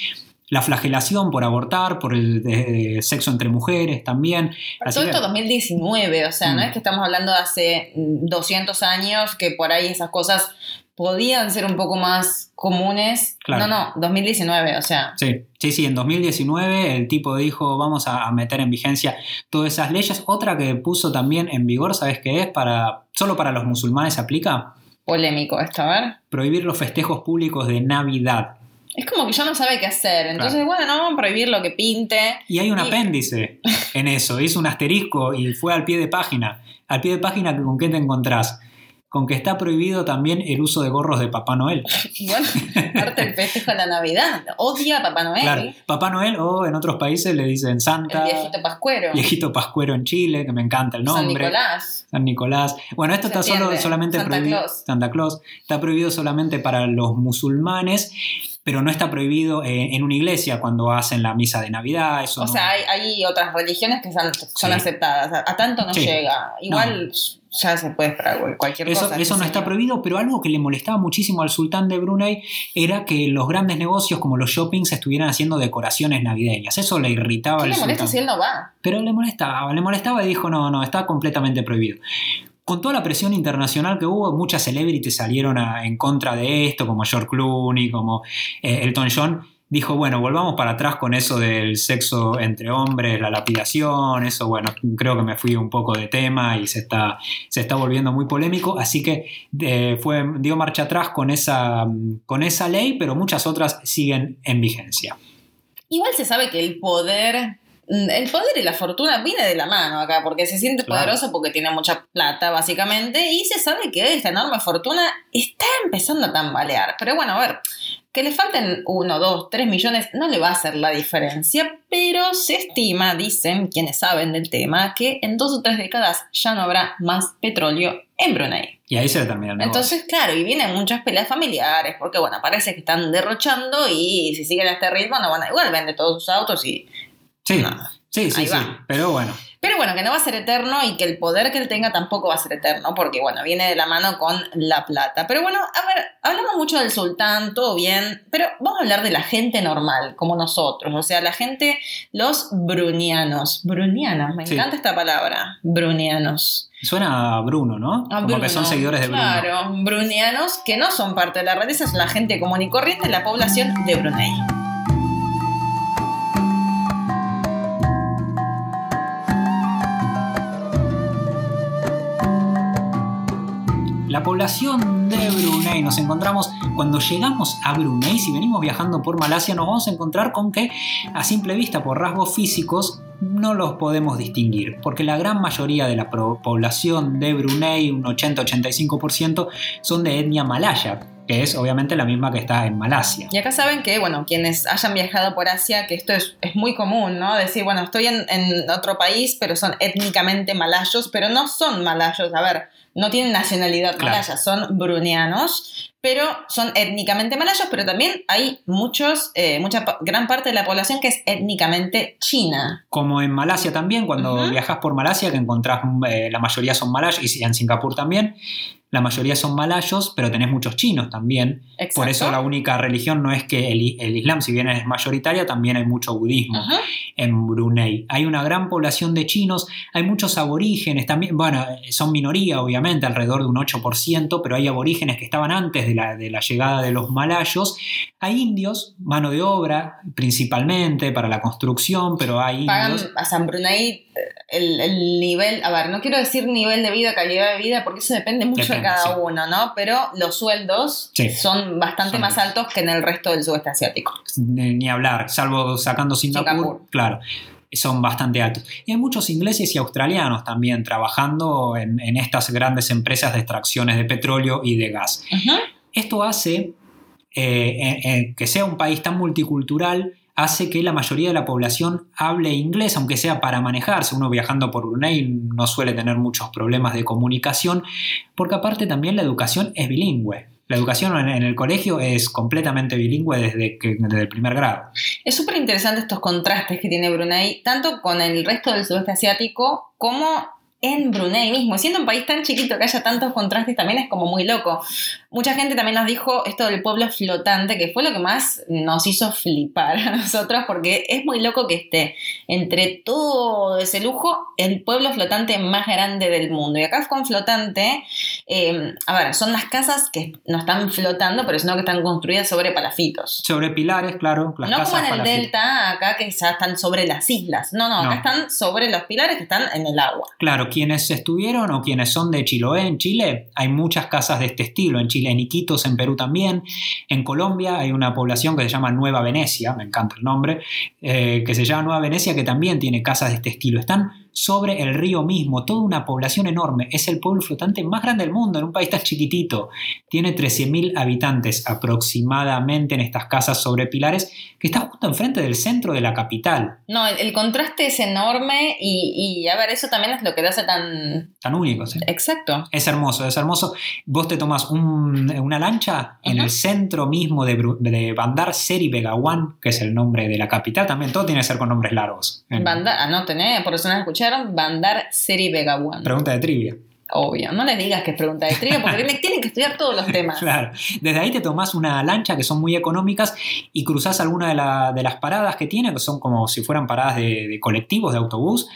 la flagelación por abortar, por el de- de sexo entre mujeres también. Pero Así todo que- esto 2019, o sea, no Mm. es que estamos hablando de hace mm, 200 años que por ahí esas cosas podían ser un poco más comunes. Claro. No, no, 2019, o sea, Sí, sí, sí, en 2019 el tipo dijo vamos a a meter en vigencia todas esas leyes. Otra que puso también en vigor, ¿sabes qué es? Para, solo para los musulmanes se aplica polémico esto, a ver. prohibir los festejos públicos de Navidad. Es como que ya no sabe qué hacer. Entonces, bueno, no vamos a prohibir lo que pinte. Y hay un Y- apéndice en eso, hizo un asterisco y fue al pie de página. Al pie de página, ¿con qué te encontrás? Con que está prohibido también el uso de gorros de Papá Noel. Bueno, parte del festejo de la Navidad. Odia a Papá Noel. Claro, Papá Noel o en otros países le dicen El Santa, viejito pascuero. viejito pascuero en Chile, que me encanta el San nombre. Nicolás. San Nicolás. Bueno, esto Se está solo, solamente Santa prohibido. Claus. Santa Claus. Está prohibido solamente para los musulmanes, pero no está prohibido eh, en una iglesia cuando hacen la misa de Navidad. Eso O no- sea, hay, hay otras religiones que son, son Sí. aceptadas. A, tanto no Sí. llega. Igual ya se puede esperar cualquier Eso, cosa. eso no está prohibido, pero algo que le molestaba muchísimo al sultán de Brunei era que los grandes negocios como los shoppings estuvieran haciendo decoraciones navideñas. Eso le irritaba ¿Qué al le molesta sultán. si él no va? Pero le molestaba, le molestaba y dijo, no, no, está completamente prohibido. Con toda la presión internacional que hubo, muchas celebrities salieron en contra de esto, como George Clooney, como eh, Elton John, dijo, bueno, volvamos para atrás con eso del sexo entre hombres, la lapidación, eso, bueno, creo que me fui un poco de tema y se está, se está volviendo muy polémico, así que eh, fue, dio marcha atrás con esa, con esa ley, pero muchas otras siguen en vigencia. Igual se sabe que el poder el poder y la fortuna viene de la mano acá, porque se siente poderoso porque tiene mucha plata, básicamente, y se sabe que esta enorme fortuna está empezando a tambalear. Pero bueno, a ver, que le falten 1, 2, 3 millones no le va a hacer la diferencia, pero se estima, dicen quienes saben del tema, que en dos o tres décadas ya no habrá más petróleo en Brunei. Y ahí se termina el Entonces, claro, y vienen muchas peleas familiares, porque bueno, parece que están derrochando y si siguen a este ritmo no van a igual vende todos sus autos y Sí, sí, sí, sí, pero bueno. Pero bueno, que no va a ser eterno y que el poder que él tenga tampoco va a ser eterno, porque bueno, viene de la mano con la plata. Pero bueno, a ver, hablamos mucho del sultán, todo bien, pero vamos a hablar de la gente normal, como nosotros, o sea, la gente, los brunianos. Brunianos, me encanta esta palabra, brunianos. Suena a Bruno, ¿no? como que son seguidores de Bruno. Claro, brunianos que no son parte de la realeza, son la gente común y corriente, la población de Brunei. La población de Brunei. Nos encontramos, cuando llegamos a Brunei, si venimos viajando por Malasia, nos vamos a encontrar con que a simple vista, por rasgos físicos, no los podemos distinguir, porque la gran mayoría de la población de Brunei, un 80-85%, son de etnia malaya, que es obviamente la misma que está en Malasia. Y acá saben que, bueno, quienes hayan viajado por Asia, que esto es, muy común, ¿no? Decir, bueno, estoy en, en, otro país, pero son étnicamente malayos, pero no son malayos. A ver, no tienen nacionalidad malaya, son brunianos, pero son étnicamente malayos, pero también hay muchos, eh, mucha gran parte de la población que es étnicamente china. Como en Malasia también, cuando viajas por Malasia, que encontrás, eh, la mayoría son malayos, y en Singapur también, la mayoría son malayos, pero tenés muchos chinos también. Por eso la única religión no es que el, Islam, si bien es mayoritaria, también hay mucho budismo en Brunei. Hay una gran población de chinos, hay muchos aborígenes también, bueno, son minoría obviamente, alrededor de un 8%, pero hay aborígenes que estaban antes de la, de la llegada de los malayos. Hay indios, mano de obra principalmente para la construcción, pero hay indios. a San Brunei el, nivel, a ver, no quiero decir nivel de vida, calidad de vida, porque eso depende mucho de cada uno, ¿no? Pero los sueldos son bastante más altos que en el resto del sudeste asiático. Ni hablar, salvo sacando Singapur, claro son bastante altos. Y hay muchos ingleses y australianos también trabajando en, estas grandes empresas de extracciones de petróleo y de gas. Esto hace eh, que sea un país tan multicultural hace que la mayoría de la población hable inglés, aunque sea para manejarse. Uno viajando por Brunei no suele tener muchos problemas de comunicación, porque aparte también la educación es bilingüe. La educación en el colegio es completamente bilingüe desde, el primer grado. Es súper interesante estos contrastes que tiene Brunei, tanto con el resto del sudeste asiático como en Brunei mismo. Siendo un país tan chiquito que haya tantos contrastes también es como muy loco. Mucha gente también nos dijo esto del pueblo flotante, que fue lo que más nos hizo flipar a nosotros, porque es muy loco que esté entre todo ese lujo el pueblo flotante más grande del mundo. Y acá con flotante, eh, a ver, son las casas que no están flotando, pero sino que están construidas sobre palafitos. Sobre pilares, claro. no como en el delta, acá que ya están sobre las islas. No, no, acá están sobre los pilares que están en el agua. Claro, quienes estuvieron o quienes son de Chiloé en Chile, hay muchas casas de este estilo en Chile en Iquitos, en Perú también. En Colombia hay una población que se llama Nueva Venecia, me encanta el nombre, eh, que se llama Nueva Venecia, que también tiene casas de este estilo. Están sobre el río mismo, toda una población enorme. Es el pueblo flotante más grande del mundo en un país tan chiquitito. Tiene 13.000 habitantes aproximadamente en estas casas sobre pilares que está justo enfrente del centro de la capital. No, el, contraste es enorme y, a ver, eso también es lo que lo hace tan... Tan único, sí. Exacto. Es hermoso, es hermoso. Vos te tomas una lancha en el centro mismo de, Bandar Seri Begawan, que es el nombre de la capital, también todo tiene que ser con nombres largos. Bandar, ah, no tenés, por eso no escuché Bandar Seri Begawan. Pregunta de trivia. Obvio, no le digas que es pregunta de trivia porque tienen que estudiar todos los temas. Claro, desde ahí te tomás una lancha que son muy económicas y cruzás alguna de, las paradas que tiene, que son como si fueran paradas de, colectivos, de autobús,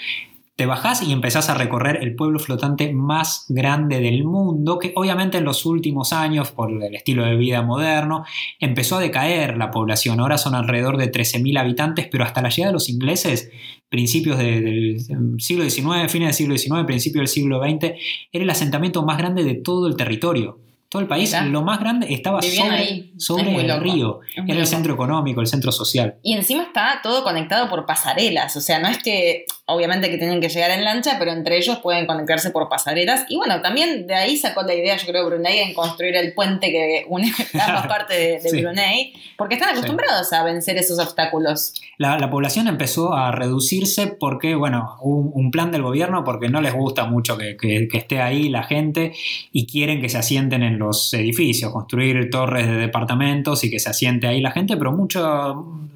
te bajás y empezás a recorrer el pueblo flotante más grande del mundo, que obviamente en los últimos años, por el estilo de vida moderno, empezó a decaer la población. Ahora son alrededor de 13.000 habitantes, pero hasta la llegada de los ingleses, principios del siglo XIX, fines del siglo XIX, principios del siglo XX, era el asentamiento más grande de todo el territorio. Todo el país, lo más grande, estaba sobre, el río. Era el centro económico, el centro social. Y encima está todo conectado por pasarelas. O sea, no es que, obviamente que tienen que llegar en lancha, pero entre ellos pueden conectarse por pasarelas. Y bueno, también de ahí sacó la idea, yo creo, Brunei en construir el puente que une ambas partes de, Brunei, porque están acostumbrados a vencer esos obstáculos. La, población empezó a reducirse porque, bueno, hubo un, plan del gobierno porque no les gusta mucho que, que esté ahí la gente y quieren que se asienten en los edificios, construir torres de departamentos y que se asiente ahí la gente, pero mucho,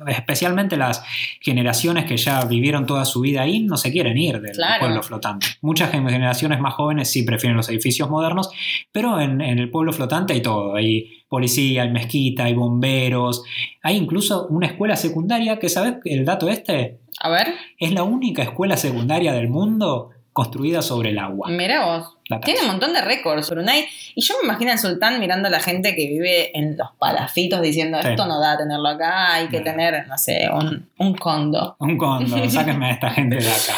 especialmente las generaciones que ya vivieron toda su vida ahí, no se quieren ir del pueblo flotante. Muchas generaciones más jóvenes sí prefieren los edificios modernos, pero en, el pueblo flotante hay todo, hay policía, hay mezquita, hay bomberos, hay incluso una escuela secundaria que, ¿sabes el dato este? A ver. Es la única escuela secundaria del mundo construida sobre el agua. Mira vos. Tiene un montón de récords Brunei. Y yo me imagino al sultán mirando a la gente que vive en los palafitos diciendo, esto no da tenerlo acá, hay que tener, no sé, un, un condo. Un condo, sáquenme a esta gente de acá.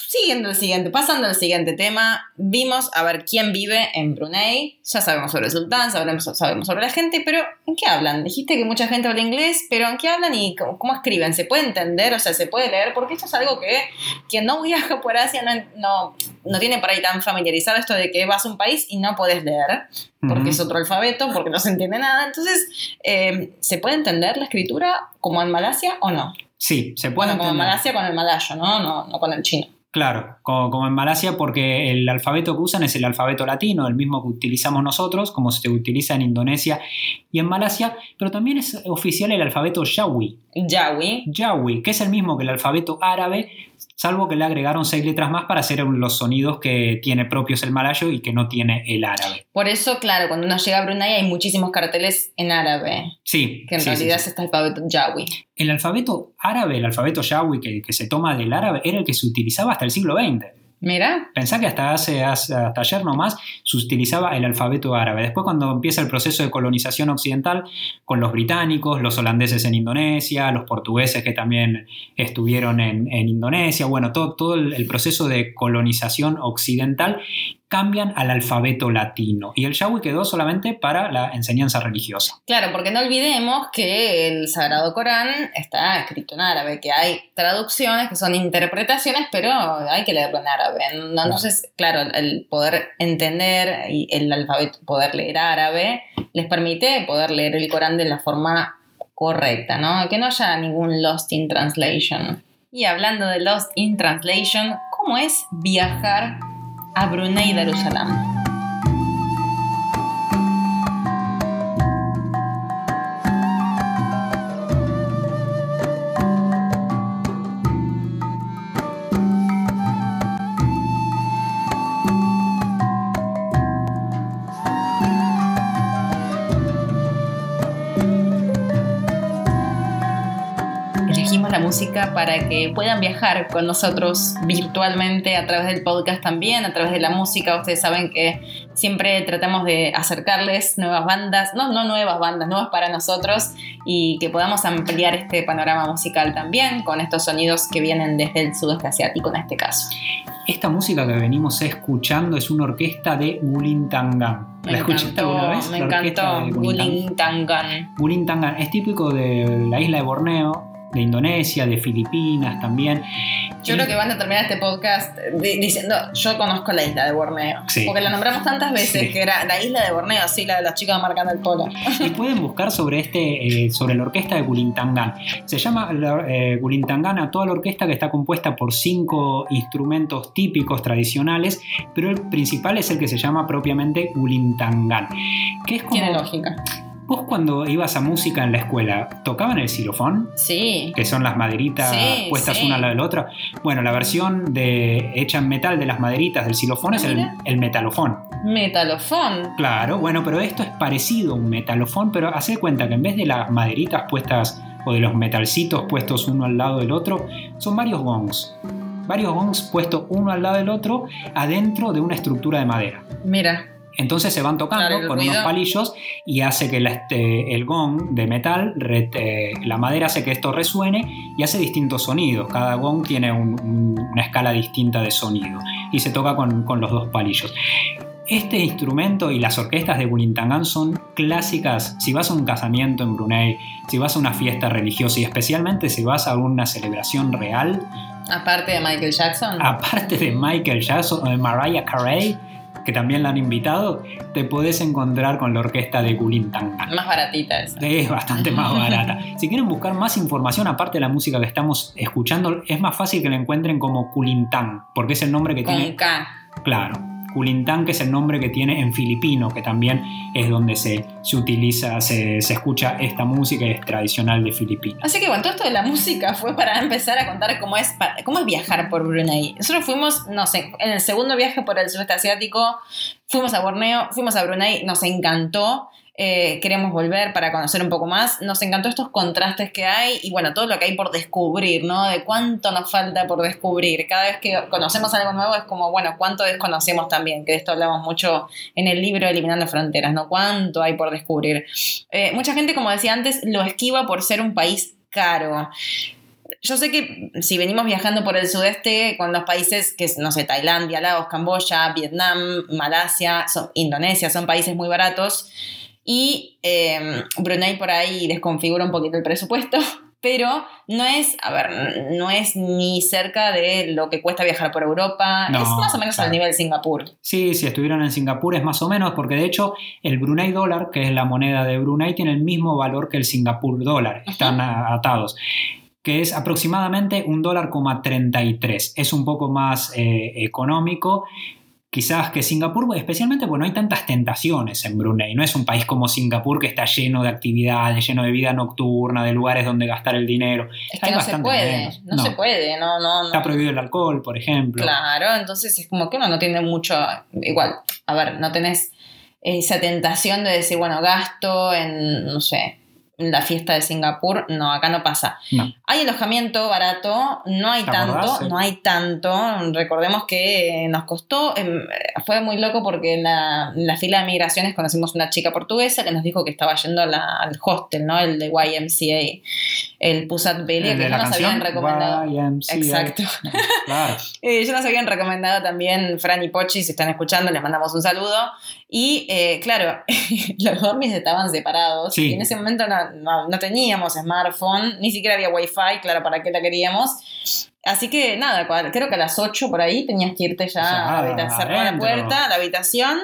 Siguiendo el siguiente, pasando al siguiente tema, vimos a ver quién vive en Brunei. Ya sabemos sobre el sultán, sabemos, sabemos sobre la gente, pero ¿en qué hablan? Dijiste que mucha gente habla inglés, pero ¿en qué hablan y cómo, escriben? ¿Se puede entender? O sea, ¿se puede leer? Porque esto es algo que quien no viaja por Asia no, no, no tiene por ahí tan familiarizado esto de que vas a un país y no puedes leer, porque es otro alfabeto, porque no se entiende nada. Entonces, eh, ¿se puede entender la escritura como en Malasia o no? Sí, se puede bueno, como en Malasia con el malayo, ¿no? No, no con el chino. Claro, como, en Malasia, porque el alfabeto que usan es el alfabeto latino, el mismo que utilizamos nosotros, como se utiliza en Indonesia y en Malasia, pero también es oficial el alfabeto Yawi. Yawi. Yawi, que es el mismo que el alfabeto árabe, salvo que le agregaron seis letras más para hacer los sonidos que tiene propios el malayo y que no tiene el árabe. Por eso, claro, cuando uno llega a Brunei hay muchísimos carteles en árabe. Sí. Que en realidad es este alfabeto yawi. El alfabeto árabe, el alfabeto yawi que, que se toma del árabe, era el que se utilizaba hasta el siglo XX. Mira. Pensá que hasta, hace, hasta ayer nomás se utilizaba el alfabeto árabe. Después cuando empieza el proceso de colonización occidental con los británicos, los holandeses en Indonesia, los portugueses que también estuvieron en, Indonesia, bueno, todo, todo el proceso de colonización occidental cambian al alfabeto latino y el Yahweh quedó solamente para la enseñanza religiosa. Claro, porque no olvidemos que el Sagrado Corán está escrito en árabe, que hay traducciones que son interpretaciones, pero hay que leerlo en árabe. Entonces, claro, el poder entender y el alfabeto, poder leer árabe, les permite poder leer el Corán de la forma correcta, ¿no? Que no haya ningún lost in translation. Y hablando de lost in translation, ¿cómo es viajar a Brunei Darussalam. Música para que puedan viajar con nosotros virtualmente a través del podcast también, a través de la música. Ustedes saben que siempre tratamos de acercarles nuevas bandas, no, no nuevas bandas, nuevas para nosotros y que podamos ampliar este panorama musical también con estos sonidos que vienen desde el sudeste asiático en este caso. Esta música que venimos escuchando es una orquesta de Gulintangan. ¿La escuchaste alguna vez? Me encantó, Gulintangan. Gulintangan es típico de la isla de Borneo, de Indonesia, de Filipinas también. Yo creo que van a terminar este podcast diciendo, yo conozco la isla de Borneo. Porque la nombramos tantas veces que era la isla de Borneo, sí, la de los chicos marcando el polo. Y pueden buscar sobre este, eh, sobre la orquesta de Gulintangan. Se llama eh, Gulintangan a toda la orquesta que está compuesta por cinco instrumentos típicos tradicionales, pero el principal es el que se llama propiamente Gulintangan. Que es Tiene lógica. ¿Vos cuando ibas a música en la escuela, tocaban el xilofón? Sí. Que son las maderitas puestas una al lado de la otra. Bueno, la versión de hecha en metal de las maderitas del xilofón es el, el, metalofón. Metalofón. Claro, bueno, pero esto es parecido a un metalofón, pero hace cuenta que en vez de las maderitas puestas o de los metalcitos puestos uno al lado del otro, son varios gongs. varios gongs puestos uno al lado del otro adentro de una estructura de madera. Mira. Entonces se van tocando Claro, con ruido. unos palillos y hace que la, este, el gong de metal, re- eh, la madera hace que esto resuene y hace distintos sonidos. Cada gong tiene un- un- una escala distinta de sonido y se toca con, con los dos palillos. Este instrumento y las orquestas de Wulintangan son clásicas. Si vas a un casamiento en Brunei, si vas a una fiesta religiosa y especialmente si vas a una celebración real, Aparte de Michael Jackson. aparte de Michael Jackson o de Mariah Carey, que también la han invitado, te podés encontrar con la orquesta de Gulintangan. Más baratita esa. Es bastante más barata. Si quieren buscar más información aparte de la música que estamos escuchando, es más fácil que la encuentren como Kulintang, porque es el nombre que Con tiene. K. Claro, Kulintang, que es el nombre que tiene en filipino, que también es donde se, se utiliza, se, se escucha esta música y es tradicional de Filipinas. Así que bueno, todo esto de la música fue para empezar a contar cómo es, pa- cómo es viajar por Brunei. Nosotros fuimos, no sé, en el segundo viaje por el sudeste asiático, fuimos a Borneo, fuimos a Brunei, nos encantó. Eh, queremos volver para conocer un poco más. Nos encantó estos contrastes que hay y bueno, todo lo que hay por descubrir, ¿no? De cuánto nos falta por descubrir. Cada vez que conocemos algo nuevo es como, bueno, cuánto desconocemos también, que de esto hablamos mucho en el libro Eliminando Fronteras, ¿no? Cuánto hay por descubrir. Eh, mucha gente, como decía antes, lo esquiva por ser un país caro. Yo sé que si venimos viajando por el sudeste con los países que no sé, Tailandia, Laos, Camboya, Vietnam, Malasia, son- Indonesia, son países muy baratos. Y eh, Brunei por ahí desconfigura un poquito el presupuesto, pero no es, a ver, no es ni cerca de lo que cuesta viajar por Europa. No, es más o menos claro. al nivel Singapur. Sí, si estuvieron en Singapur es más o menos, porque de hecho el Brunei dólar, que es la moneda de Brunei, tiene el mismo valor que el Singapur dólar, están atados, que es aproximadamente un dólar coma 33. Es un poco más eh, económico. Quizás que Singapur, especialmente porque no hay tantas tentaciones en Brunei. No es un país como Singapur que está lleno de actividades, lleno de vida nocturna, de lugares donde gastar el dinero. Es que no se puede, no, No. se puede, no, no, no. Está prohibido el alcohol, por ejemplo. Claro, entonces es como que uno no tiene mucho, igual, a ver, no tenés esa tentación de decir, bueno, gasto en, no sé, la fiesta de Singapur, no, acá no pasa. No. Hay alojamiento barato, no hay ¿Te tanto, acordás? No hay tanto. Recordemos que nos costó, em, fue muy loco porque en la, en la fila de migraciones conocimos una chica portuguesa que nos dijo que estaba yendo a la- al hostel, ¿no? El de YMCA, el Pusat Belli, El que ya nos habían recomendado. YMCA. Exacto. Claro. Eh, ya nos habían recomendado también Fran y Pochi, si están escuchando, les mandamos un saludo. Y eh, claro, los dormis estaban separados. Sí. Y en ese momento no, no- no teníamos smartphone, ni siquiera había wifi, claro, ¿para qué la queríamos? Así que nada, creo que a las 8 por ahí tenías que irte ya Ya, a cerrar la puerta, a la habitación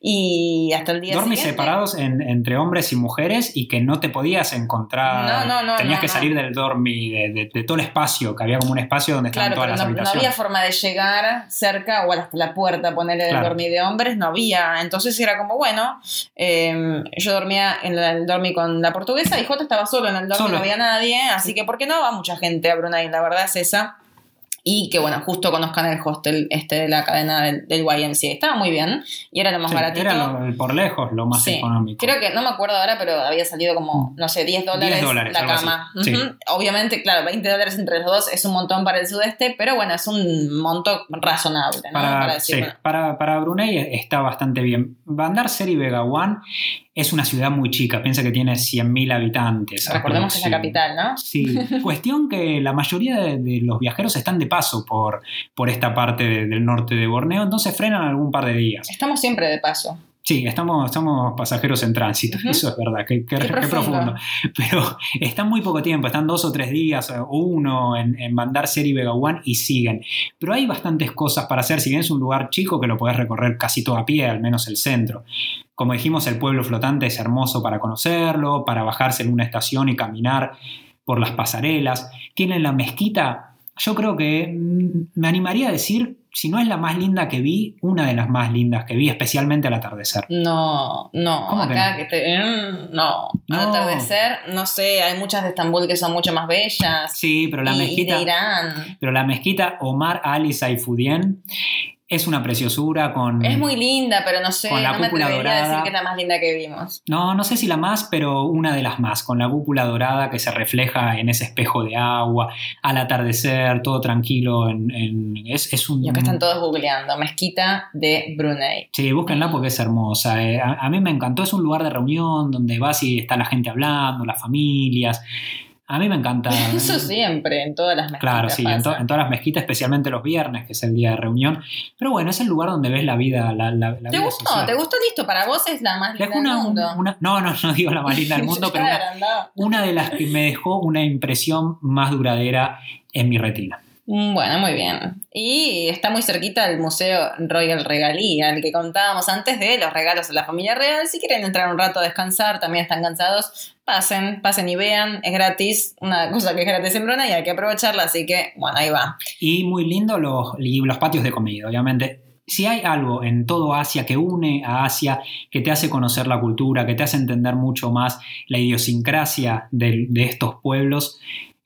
y hasta el día Dormis siguiente. separados en- entre hombres y mujeres y que no te podías encontrar. No, no, no, Tenías no, que no. salir del dormi, de, de- de todo el espacio, que había como un espacio donde estaban Claro, todas pero las no, no habitaciones. había forma de llegar cerca o hasta la puerta, ponerle del Claro. dormir de hombres, no había. Entonces era como, bueno, eh, yo dormía en el dormir con la portuguesa y Jota estaba solo en el dormir, Solo. no había nadie, así que ¿por qué no? Va mucha gente a Brunei, la verdad es esa. Y que bueno, justo conozcan el hostel este de la cadena del, del YMCA. Estaba muy bien y era lo más Sí, baratito. Era lo- por lejos lo más Sí. económico. Creo que, no me acuerdo ahora, pero había salido como, no sé, 10 dólares, 10 dólares, la cama. Sí. Obviamente, claro, 20 dólares entre los dos es un montón para el sudeste, pero bueno, es un monto razonable, ¿no? Para, decir, sí, bueno, para, para Brunei está bastante bien. Bandar Seri Begawan es una ciudad muy chica, piensa que tiene 100.000 habitantes. recordemos que es la capital, ¿no? Sí, cuestión que la mayoría de, de los viajeros están de paso por, por esta parte de- del norte de Borneo, entonces frenan algún par de días. Estamos siempre de paso. Sí, estamos, estamos pasajeros en tránsito, eso es verdad, qué, qué- Qué qué profundo. Pero están muy poco tiempo, están dos o tres días, o uno en, en Bandar Seri Begawan y siguen. Pero hay bastantes cosas para hacer, si bien es un lugar chico que lo podés recorrer casi todo a pie, al menos el centro. Como dijimos, el pueblo flotante es hermoso para conocerlo, para bajarse en una estación y caminar por las pasarelas. Tienen la mezquita, yo creo que mm, me animaría a decir, si no es la más linda que vi, una de las más lindas que vi, especialmente al atardecer. No, no, ¿Cómo que acá no? que te- mm, no. No. Al atardecer, no sé, hay muchas de Estambul que son mucho más bellas. Sí, pero la y, y mezquita... de Irán. Pero la mezquita Omar Ali Saifuddin Es una preciosura con... Es muy linda, pero no sé, Con la no me atrevería a decir dorada. que es la más linda que vimos. No, no sé si la más, pero una de las más, con la cúpula dorada que se refleja en ese espejo de agua, al atardecer, todo tranquilo. En, en- es, es un... Y acá están todos googleando, mezquita de Brunei. Sí, búsquenla porque es hermosa. eh. A, a mí me encantó, es un lugar de reunión donde vas y está la gente hablando, las familias. A mí me encanta. Eso siempre, en todas las mezquitas Claro, sí, en, to- pasa. en todas las mezquitas, especialmente los viernes, que es el día de reunión. Pero bueno, es el lugar donde ves la vida, la, la- la ¿Te vida gustó? social. ¿Te gustó? Listo, para vos es la más linda del mundo. una- no, no, no digo la más linda del mundo, pero una de las que me dejó una impresión más duradera en mi retina. Mm, Bueno, muy bien. Y está muy cerquita el Museo Royal Regalía, el que contábamos antes de los regalos de la familia real. Si quieren entrar un rato a descansar, también están cansados, pasen, pasen y vean. Es gratis, una cosa que es gratis en Bruna y hay que aprovecharla, así que, bueno, ahí va. Y muy lindo los, los patios de comida, obviamente. Si hay algo en todo Asia que une a Asia, que te hace conocer la cultura, que te hace entender mucho más la idiosincrasia de, de estos pueblos,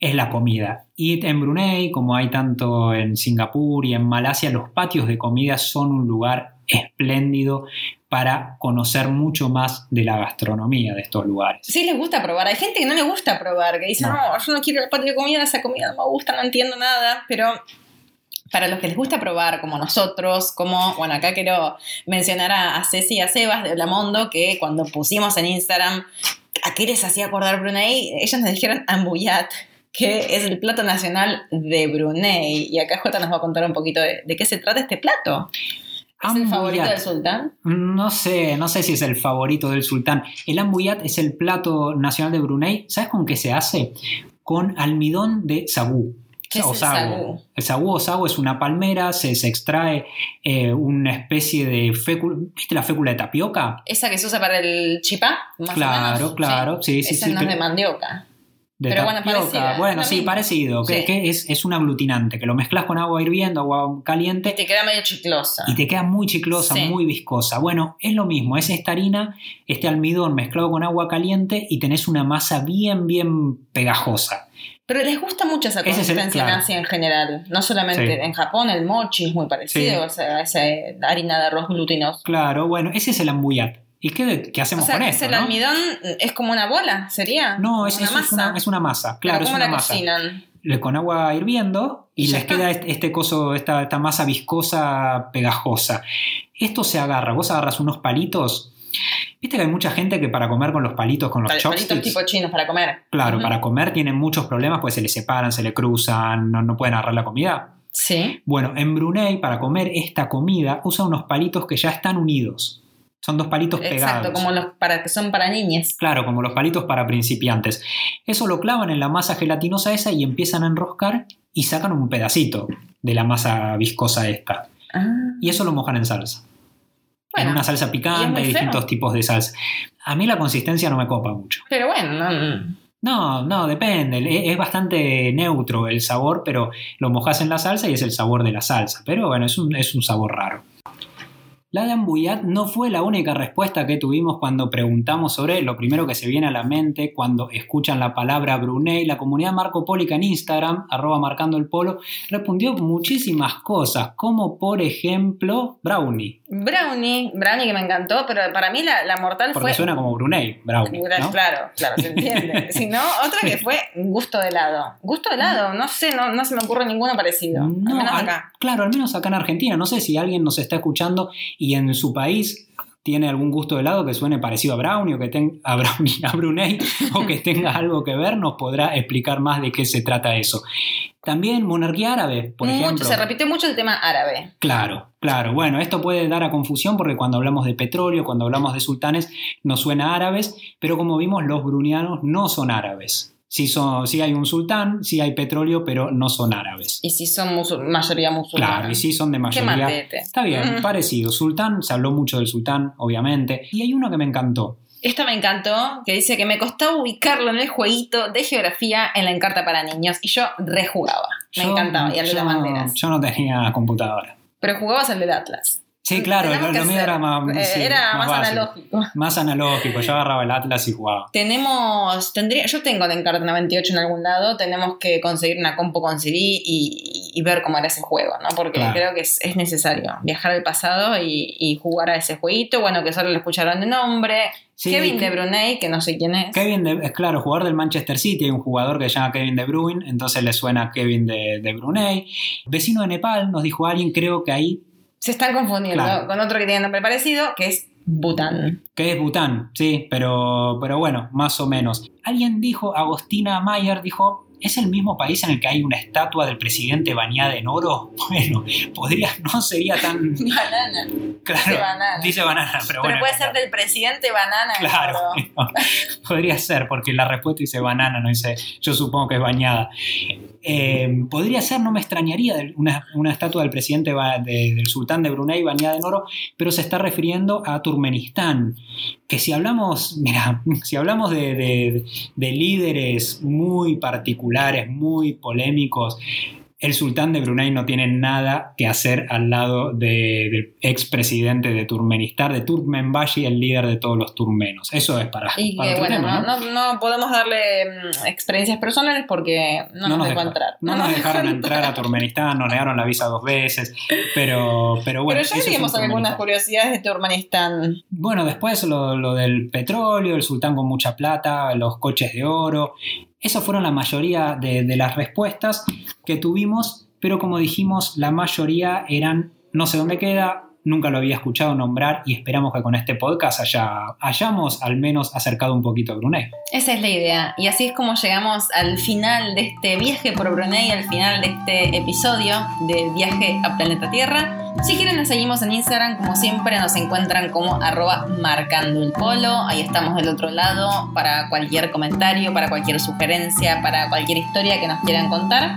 es la comida. Y en Brunei, como hay tanto en Singapur y en Malasia, los patios de comida son un lugar espléndido para conocer mucho más de la gastronomía de estos lugares. Sí les gusta probar. Hay gente que no le gusta probar, que dice, No. no, yo no quiero el patio de comida, esa comida no me gusta, no entiendo nada, pero... Para los que les gusta probar, como nosotros, como, bueno, acá quiero mencionar a, a Ceci y a Sebas de Olamondo, que cuando pusimos en Instagram a qué les hacía acordar Brunei, ellos nos dijeron ambuyat, que es el plato nacional de Brunei. Y acá Jota nos va a contar un poquito de, de qué se trata este plato. ¿Es el favorito del sultán? No sé, no sé si es el favorito del sultán. El ambuyat es el plato nacional de Brunei. ¿Sabes con qué se hace? Con almidón de sagú. ¿Qué es el sagú? El sagú o sago es una palmera, se, se extrae eh, una especie de fécula. ¿Viste la fécula de tapioca? ¿Esa que se usa para el chipá? Más o Claro, menos? claro, sí, sí, Esa sí, no es de mandioca. De Pero bueno, parecida, Bueno, sí, mismo. parecido. Que, Sí. que es, es un aglutinante, que lo mezclas con agua hirviendo, agua Y caliente. te queda medio chiclosa. Y te queda muy chiclosa, Sí. muy viscosa. Bueno, es lo mismo, es esta harina, este almidón mezclado con agua caliente y tenés una masa bien, bien pegajosa. Pero les gusta mucho esa Ese es el- consistencia en. Asia en general. No solamente Sí. en Japón, el mochi es muy parecido, o sea, esa harina de arroz glutinoso. Claro, bueno, ese es el ambuyat. ¿Y qué, qué O hacemos sea, con es esto? el no? almidón es como una bola, ¿sería? No, es, una masa. es, una, es una masa, Pero claro, es ¿Cómo una la masa. cocinan? Con agua hirviendo y les está. queda este, este coso, esta, esta masa viscosa pegajosa. Esto se agarra, vos agarras unos palitos. Viste que hay mucha gente que para comer con los palitos, con los Pal- Palitos chopsticks, tipo chinos para comer. claro, para comer tienen muchos problemas, pues se les separan, se le cruzan, no, no pueden agarrar la comida. Sí. Bueno, en Brunei, para comer esta comida, usan unos palitos que ya están unidos. Son dos palitos Exacto, pegados. como los para que son para niñas. Claro, como los palitos para principiantes. Eso lo clavan en la masa gelatinosa esa y empiezan a enroscar y sacan un pedacito de la masa viscosa esta. Ah. Y eso lo mojan en salsa. Bueno, en una salsa y picante, hay distintos feo. tipos de salsa. A mí la consistencia no me copa mucho. pero bueno, no, no. No, no, depende. Es, es bastante neutro el sabor, pero lo mojas en la salsa y es el sabor de la salsa. Pero bueno, es un, es un sabor raro. La de Ambuyat no fue la única respuesta que tuvimos cuando preguntamos sobre lo primero que se viene a la mente cuando escuchan la palabra Brunei. La comunidad marcopólica en Instagram, arroba marcando el polo, respondió muchísimas cosas, como por ejemplo Brownie, Brownie, Brownie que me encantó, pero para mí la, la mortal porque fue. suena como Brunei, Brownie. ¿no? Claro, claro, se entiende. si no, otra que fue gusto de helado. Gusto de helado, no sé, no, no se me ocurre ninguno parecido. al No, menos al- acá. Claro, al menos acá en Argentina. No sé si alguien nos está escuchando y en su país tiene algún gusto de helado que suene parecido a Brownie o que tenga a Brownie, a Brunei o que tenga algo que ver, nos podrá explicar más de qué se trata eso. También monarquía árabe, por Mucho, ejemplo. se repitió mucho el tema árabe. Claro, claro. Bueno, esto puede dar a confusión porque cuando hablamos de petróleo, cuando hablamos de sultanes, nos suena árabes, pero como vimos, los brunianos no son árabes. Sí, son, sí hay un sultán, sí hay petróleo, pero no son árabes. Y si son musul- mayoría musulmana. Claro, y sí son de Qué mayoría. matete. Está bien, parecido. Sultán, se habló mucho del sultán, obviamente. Y hay uno que me encantó. Esta me encantó, que dice que me costó ubicarlo en el jueguito de geografía en la encarta para niños. Y yo rejugaba. Me Yo- encantaba. Y el de las banderas. Yo no tenía computadora. Pero jugabas el del Atlas. Sí, claro, lo, lo mío era más, eh, sí, era más, analógico. Más analógico, yo agarraba el Atlas y jugaba. Tenemos, tendría, yo tengo el Encarta 98 en algún lado, tenemos que conseguir una compu con CD y, y ver cómo era ese juego, ¿no? Porque Claro. creo que es, es necesario viajar al pasado y, y jugar a ese jueguito, bueno, que solo lo escucharon de nombre. Sí, Kevin de Brunei, que no sé quién es. Kevin de, es claro, jugador del Manchester City, hay un jugador que se llama Kevin de Bruyne, entonces le suena Kevin de, de Brunei. Vecino de Nepal, nos dijo alguien, creo que ahí, Se están confundiendo Claro. con otro que tiene nombre parecido, que es Bután. que es Bután, sí, pero, pero bueno, más o menos. Alguien dijo, Agostina Mayer dijo, ¿es el mismo país en el que hay una estatua del presidente bañada en oro? Bueno, podría, no sería tan Banana. claro. Dice banana. Dice banana, pero Pero bueno. puede ser del presidente Banana. Claro, podría ser, porque la respuesta dice banana, no dice, yo supongo que es bañada. Eh, podría ser, no me extrañaría, una, una estatua del presidente de- del sultán de Brunei bañada en oro, pero se está refiriendo a Turkmenistán, que si hablamos, mira, si hablamos de, de- de líderes muy particulares, muy polémicos, el sultán de Brunei no tiene nada que hacer al lado de- del expresidente de Turkmenistán, de Turkmenbashi, el líder de todos los turmenos. Eso es para, Y para que bueno, tema, no, no- no podemos darle mm, experiencias personales porque no, nos, dejó entrar. no nos dejaron entrar a Turkmenistán, nos negaron la visa dos veces, pero, pero bueno. Pero ya vimos un algunas curiosidades de Turkmenistán. Bueno, después lo, lo del petróleo, el sultán con mucha plata, los coches de oro. Esas fueron la mayoría de, de las respuestas que tuvimos, pero como dijimos, la mayoría eran no sé dónde queda, nunca lo había escuchado nombrar y esperamos que con este podcast haya, hayamos al menos acercado un poquito a Brunei. Esa es la idea. Y así es como llegamos al final de este viaje por Brunei, al final de este episodio del viaje a Planeta Tierra. Si quieren nos seguimos en Instagram, como siempre nos encuentran como arroba marcando el polo. Ahí estamos del otro lado para cualquier comentario, para cualquier sugerencia, para cualquier historia que nos quieran contar.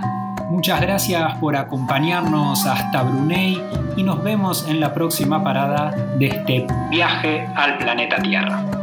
Muchas gracias por acompañarnos hasta Brunei y nos vemos en la próxima parada de este viaje al planeta Tierra.